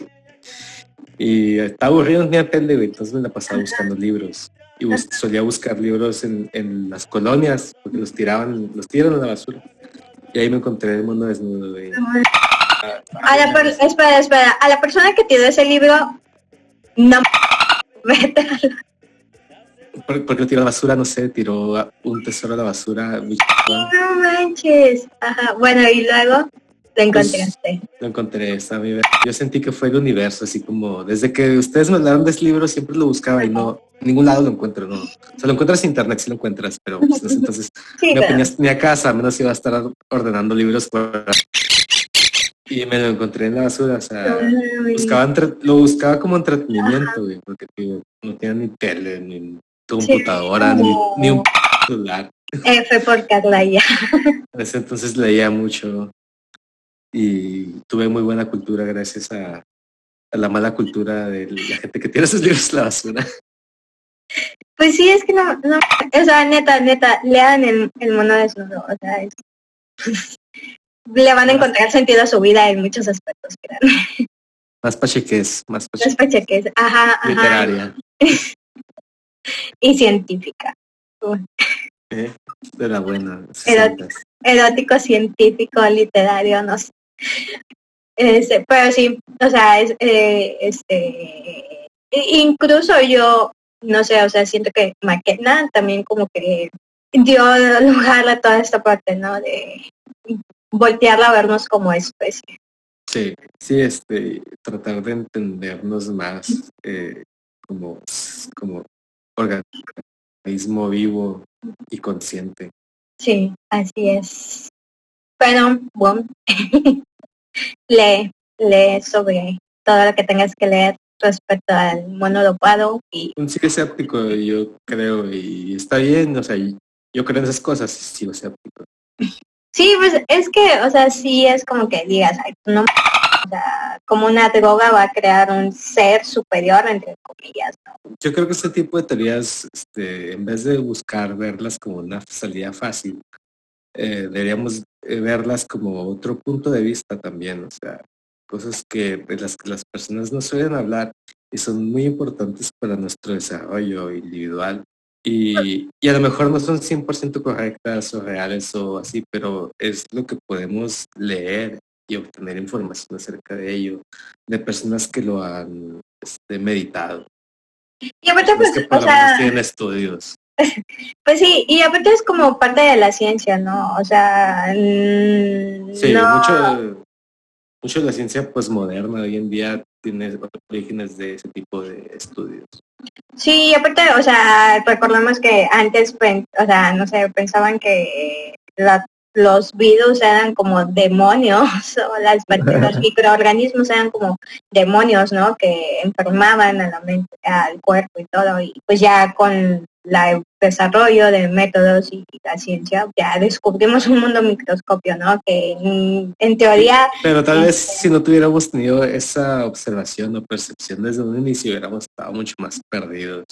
Y estaba aburrido, no tenía tele, güey, entonces me la pasaba buscando libros. Y bus- solía buscar libros en, en las colonias, porque los tiraban, los tiran a la basura. Y ahí me encontré el mundo desnudo, güey. A la per- espera, espera. A la persona que tiró ese libro, no. (laughs) Vete ¿Por, por qué lo tiró a la basura? No sé, tiró un tesoro a la basura. No manches. Ajá. Bueno, y luego lo encontraste. Lo encontré. Yo sentí que fue el universo, así como desde que ustedes me hablaron de este libro siempre lo buscaba y no, en ningún lado lo encuentro, no. O sea, lo encuentras en internet, sí lo encuentras, pero pues, (laughs) entonces Sí, a casa, menos iba a estar ordenando libros por... Y me lo encontré en la basura, o sea, buscaba entre- lo buscaba como entretenimiento, güey, porque tío, no tenía ni tele, ni computadora, ni, ni un celular. F por Carla ya. (laughs) En ese entonces leía mucho y tuve muy buena cultura gracias a, a la mala cultura de la gente que tira esos libros a la basura. Pues sí, es que no, no, o sea, neta, neta, lean el, el mono desnudo, o sea, es- le van a encontrar sentido a su vida en muchos aspectos. Más pacheques, más pacheques, pacheques, ajá, ajá, literaria. (laughs) y científica. ¿eh? De la buena. 60s. erótico científico literario, no sé. Este, pero sí, o sea, es, eh, este, incluso yo, no sé, o sea, siento que McKenna también como que dio lugar a toda esta parte, ¿no? De voltearla a vernos como especie. Sí, sí, este, tratar de entendernos más eh, como, como organismo vivo y consciente. Sí, así es. Pero, bueno, (laughs) lee, lee sobre todo lo que tengas que leer respecto al mono dopado y Un sí escéptico, yo creo, y está bien, o sea, yo creo en esas cosas, sigo escéptico. (laughs) Sí, pues es que, o sea, sí es como que digas, ay, no, o sea, como una droga va a crear un ser superior, entre comillas, ¿no? Yo creo que este tipo de teorías, este, en vez de buscar verlas como una salida fácil, eh, deberíamos eh, verlas como otro punto de vista también, o sea, cosas de las que las personas no suelen hablar y son muy importantes para nuestro desarrollo individual. Y, y a lo mejor no son 100% correctas o reales o así, pero es lo que podemos leer y obtener información acerca de ello de personas que lo han este, meditado. Y aparte, pues, que por o sea, tienen estudios. (laughs) pues sí, y aparte es como parte de la ciencia, ¿no? O sea, Sí, no, mucho, mucho de la ciencia posmoderna hoy en día tiene orígenes de ese tipo de estudios. Sí, aparte, o sea, recordemos que antes, o sea, no sé, pensaban que la- los virus eran como demonios, (laughs) o las los (laughs) microorganismos eran como demonios, ¿no? Que enfermaban a la mente, al cuerpo y todo, y pues ya con la- el desarrollo de métodos y la ciencia, ya descubrimos un mundo microscopio, ¿no? Que mm, en teoría Pero tal vez Este. si no tuviéramos tenido esa observación o percepción desde un inicio, hubiéramos estado mucho más perdidos.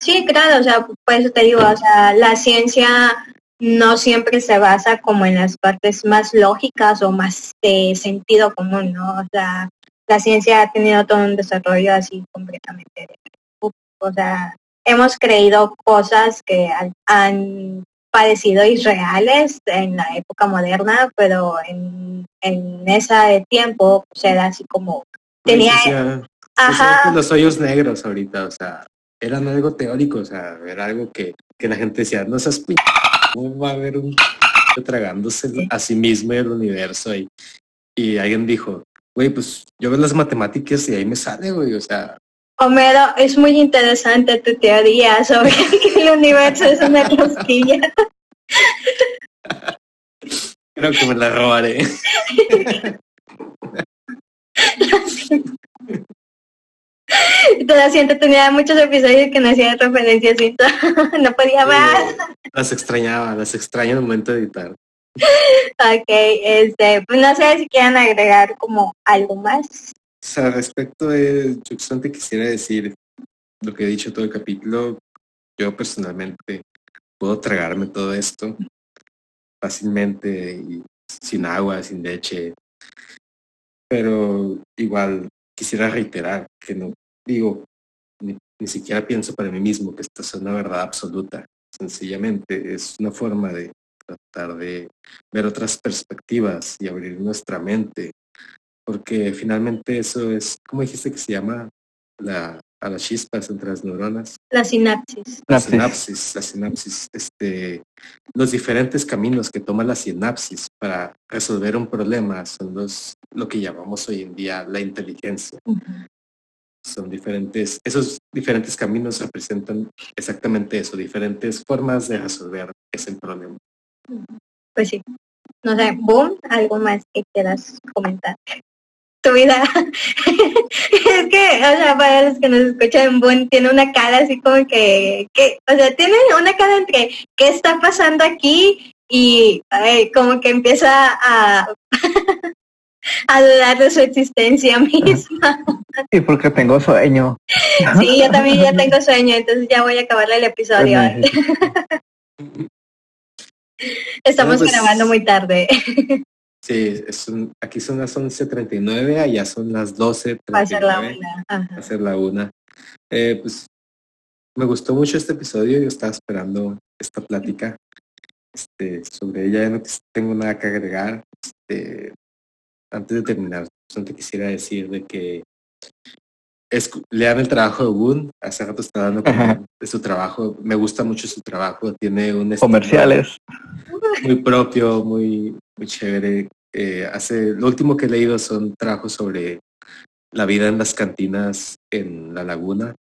Sí, claro, o sea, por eso te digo, o sea, la ciencia no siempre se basa como en las partes más lógicas o más de sentido común, ¿no? O sea, la ciencia ha tenido todo un desarrollo así completamente. O sea, hemos creído cosas que han, han parecido irreales en la época moderna, pero en, en ese tiempo pues, era así como tenía, los hoyos negros ahorita, o sea, eran algo teórico, o sea, era algo que, que la gente decía, no seas p ¿cómo va a haber un tragándose a sí mismo y el universo? Y, y alguien dijo, güey, pues yo veo las matemáticas y ahí me sale, güey, o sea, Homero, es muy interesante tu teoría sobre (laughs) que el universo es una cosquilla. creo que me la robaré. Lo siento, tenía muchos episodios que no hacía referencias y todo. (laughs) no podía más. Las extrañaba, las extraño en el momento de editar. Ok, este, pues no sé si quieran agregar como algo más. Respecto de, yo solamente quisiera decir lo que he dicho todo el capítulo, yo personalmente puedo tragarme todo esto fácilmente y sin agua, sin leche, pero igual quisiera reiterar que no digo, ni, ni siquiera pienso para mí mismo que esta es una verdad absoluta, sencillamente es una forma de tratar de ver otras perspectivas y abrir nuestra mente porque finalmente eso es, ¿cómo dijiste que se llama? La, a las chispas entre las neuronas. La sinapsis. La Sinapsis. la sinapsis, este, los diferentes caminos que toma la sinapsis para resolver un problema son los, lo que llamamos hoy en día la inteligencia. Son diferentes, esos diferentes caminos representan exactamente eso, diferentes formas de resolver ese problema. Pues sí. No sé, boom, algo más que quieras comentar. Tu vida. (laughs) es que, o sea, para los que nos escuchan, Boom tiene una cara así como que, que, o sea, tiene una cara entre qué está pasando aquí y ay, como que empieza a, (laughs) a dudar de su existencia (laughs) misma. Y porque tengo sueño. Sí, yo también ya tengo sueño, entonces ya voy a acabar el episodio. Estamos Bueno, pues- grabando muy tarde. Sí, es un- aquí son las 11.39, allá son las 12.39. Va a ser la una. Ajá. Va a ser la una. Eh, pues me gustó mucho este episodio. Yo estaba esperando esta plática este, sobre ella. Ya no tengo nada que agregar. Este, antes de terminar, solamente quisiera decir de que es, lean el trabajo de Boone. Hace rato está dando de su trabajo. Me gusta mucho su trabajo. Tiene un Comerciales. muy propio, muy, muy chévere. Eh, hace, lo último que he leído son trabajos sobre la vida en las cantinas en la laguna,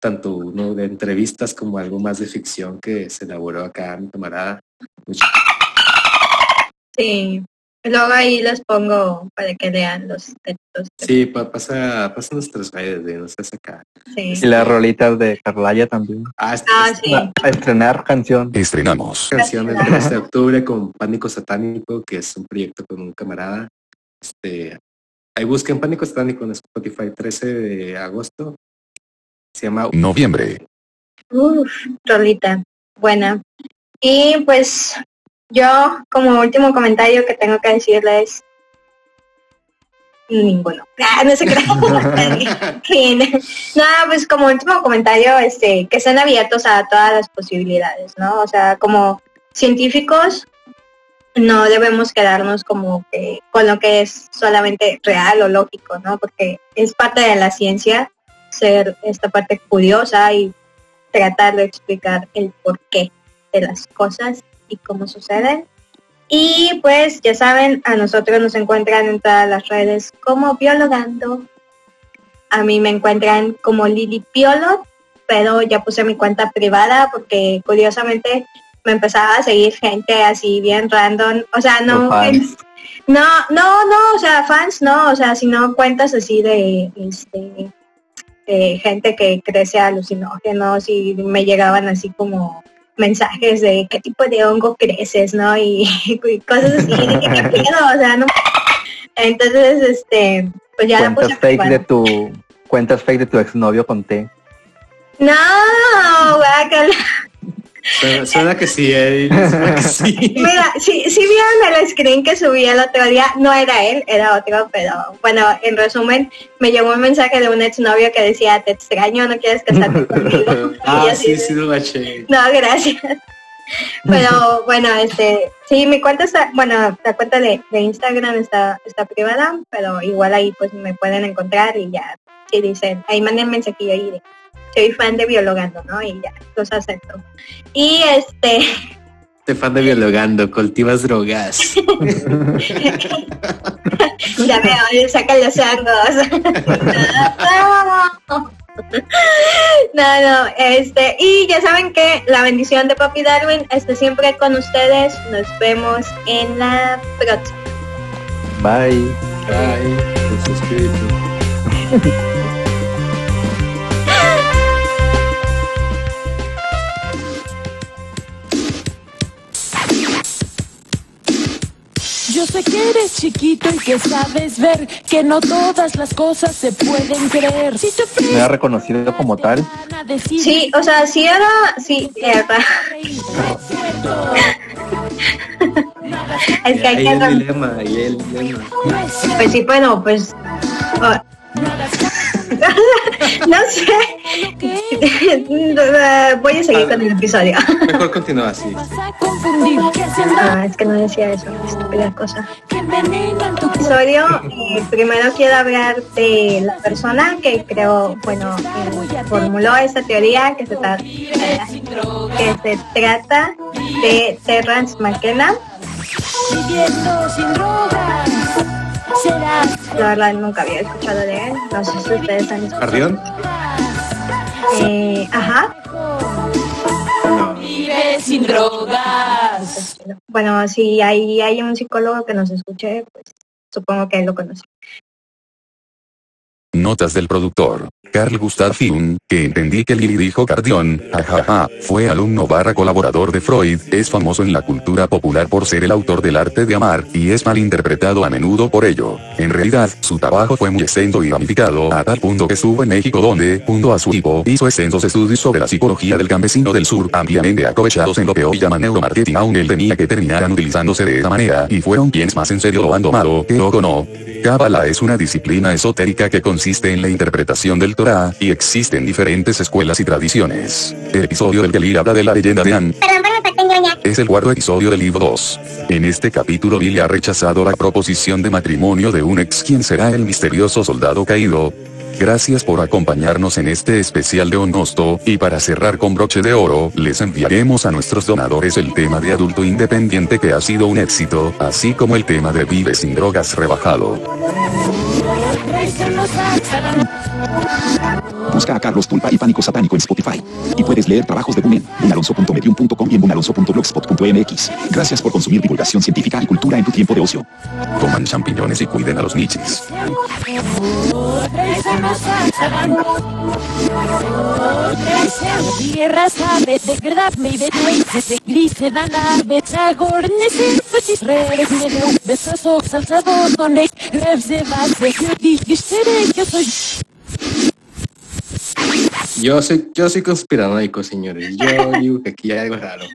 tanto uno de entrevistas como algo más de ficción que se elaboró acá mi camarada. Sí. Luego ahí les pongo para que lean los textos. Sí, pa- pasa, pasa nuestras redes de no seas acá. Sí. Y las rolitas de Carlaya también. Ah, Ah, sí. A estrenar canción. Estrenamos. canción el 3 de octubre con Pánico Satánico, que es un proyecto con un camarada. Este, ahí busquen Pánico Satánico en Spotify 13 de agosto. Se llama Noviembre. Uf, rolita. Buena. Y pues yo como último comentario que tengo que decirles ninguno. (laughs) Ah, no crean. (laughs) Fin. Nada, pues como último comentario, este, que estén abiertos a todas las posibilidades, ¿no? O sea, como científicos no debemos quedarnos como que con lo que es solamente real o lógico, ¿no? Porque es parte de la ciencia ser esta parte curiosa y tratar de explicar el porqué de las cosas y cómo suceden. Y pues ya saben, a nosotros nos encuentran en todas las redes como Biologando. A mí me encuentran como Lili Piolo, pero ya puse mi cuenta privada porque curiosamente me empezaba a seguir gente así bien random. O sea, no, no, no, no, o sea, fans no, o sea, sino cuentas así de, este, de gente que crece alucinógenos y me llegaban así como mensajes de qué tipo de hongo creces, ¿no? Y, (laughs) y cosas así, de que qué (laughs) pedo, o sea, no. Entonces, este, pues ya la Cuentas puse fake de tu cuentas fake de tu exnovio con T. No, guácala. Suena, suena que sí, eh, suena que sí. (laughs) Mira, si, si vieron el screen que subí el otro día, no era él, era otro, pero bueno, en resumen, me llegó un mensaje de un exnovio que decía, te extraño, no quieres casarte (laughs) conmigo. Y Ah, así sí, sí, lo baché. No, gracias. Pero bueno, este, sí, mi cuenta está, bueno, la cuenta de, de Instagram está, está privada, pero igual ahí pues me pueden encontrar y ya, si dicen, ahí manden mensajillo ahí de, soy fan de Biologando, ¿no? Y ya, los acepto. Y este, Te fan de biologando, cultivas drogas. (laughs) ya veo, sacan los hongos. (laughs) no, no, este, y ya saben que la bendición de Papi Darwin esté siempre con ustedes. Nos vemos en la próxima. Bye. Ay, (laughs) con Yo sé que eres chiquito y que sabes ver que no todas las cosas se pueden creer. Si te Me ha reconocido como tal. Sí, o sea, sí era, sí, era. (laughs) Es que hay que... el dilema, el dilema. Pues sí, bueno, pues... (laughs) no sé. Voy a seguir con el episodio. Mejor continúa así. No, es que no decía eso, estúpida cosa. episodio, eh, primero quiero hablar de la persona que creo, bueno, eh, formuló esta teoría que se, tra- que se trata de Terrence McKenna. Viviendo sin drogas. La verdad nunca había escuchado de él. No sé si ustedes han escuchado. ¿Carrión? Eh, ajá. No. vive sin drogas. Bueno, si ahí hay un psicólogo que nos escuche, pues supongo que él lo conoce. Notas del productor, Carl Gustav Jung, que entendí que Lili dijo Cardión, jajaja, fue alumno barra colaborador de Freud, es famoso en la cultura popular por ser el autor del arte de amar, y es malinterpretado a menudo por ello. En realidad, su trabajo fue muy extenso y ramificado a tal punto que estuvo en México donde, junto a su equipo, hizo extensos estudios sobre la psicología del campesino del sur, ampliamente aprovechados en lo que hoy llaman neuromarketing aunque él tenía que terminar utilizándose de esa manera, y fueron quienes más en serio lo han tomado, que loco no. Cábala es una disciplina esotérica que consiste en la interpretación del Torah, y existen diferentes escuelas y tradiciones. El episodio del Lee habla de la leyenda de An Perdón por es el cuarto episodio del libro 2. En este capítulo Billy ha rechazado la proposición de matrimonio de un ex quien será el misterioso soldado caído. Gracias por acompañarnos en este especial de Onosto, y para cerrar con broche de oro, les enviaremos a nuestros donadores el tema de adulto independiente que ha sido un éxito, así como el tema de Vive sin drogas rebajado. Busca a Carlos Tulpa y Pánico Satánico en Spotify. Y puedes leer trabajos de Bumen, bunalonso.medium.com y en bunalonso.blogspot.mx. Gracias por consumir divulgación científica y cultura en tu tiempo de ocio. Coman champiñones y cuiden a los nichis. Yo soy, yo soy conspiranoico, señores. Yo digo que aquí hay algo raro.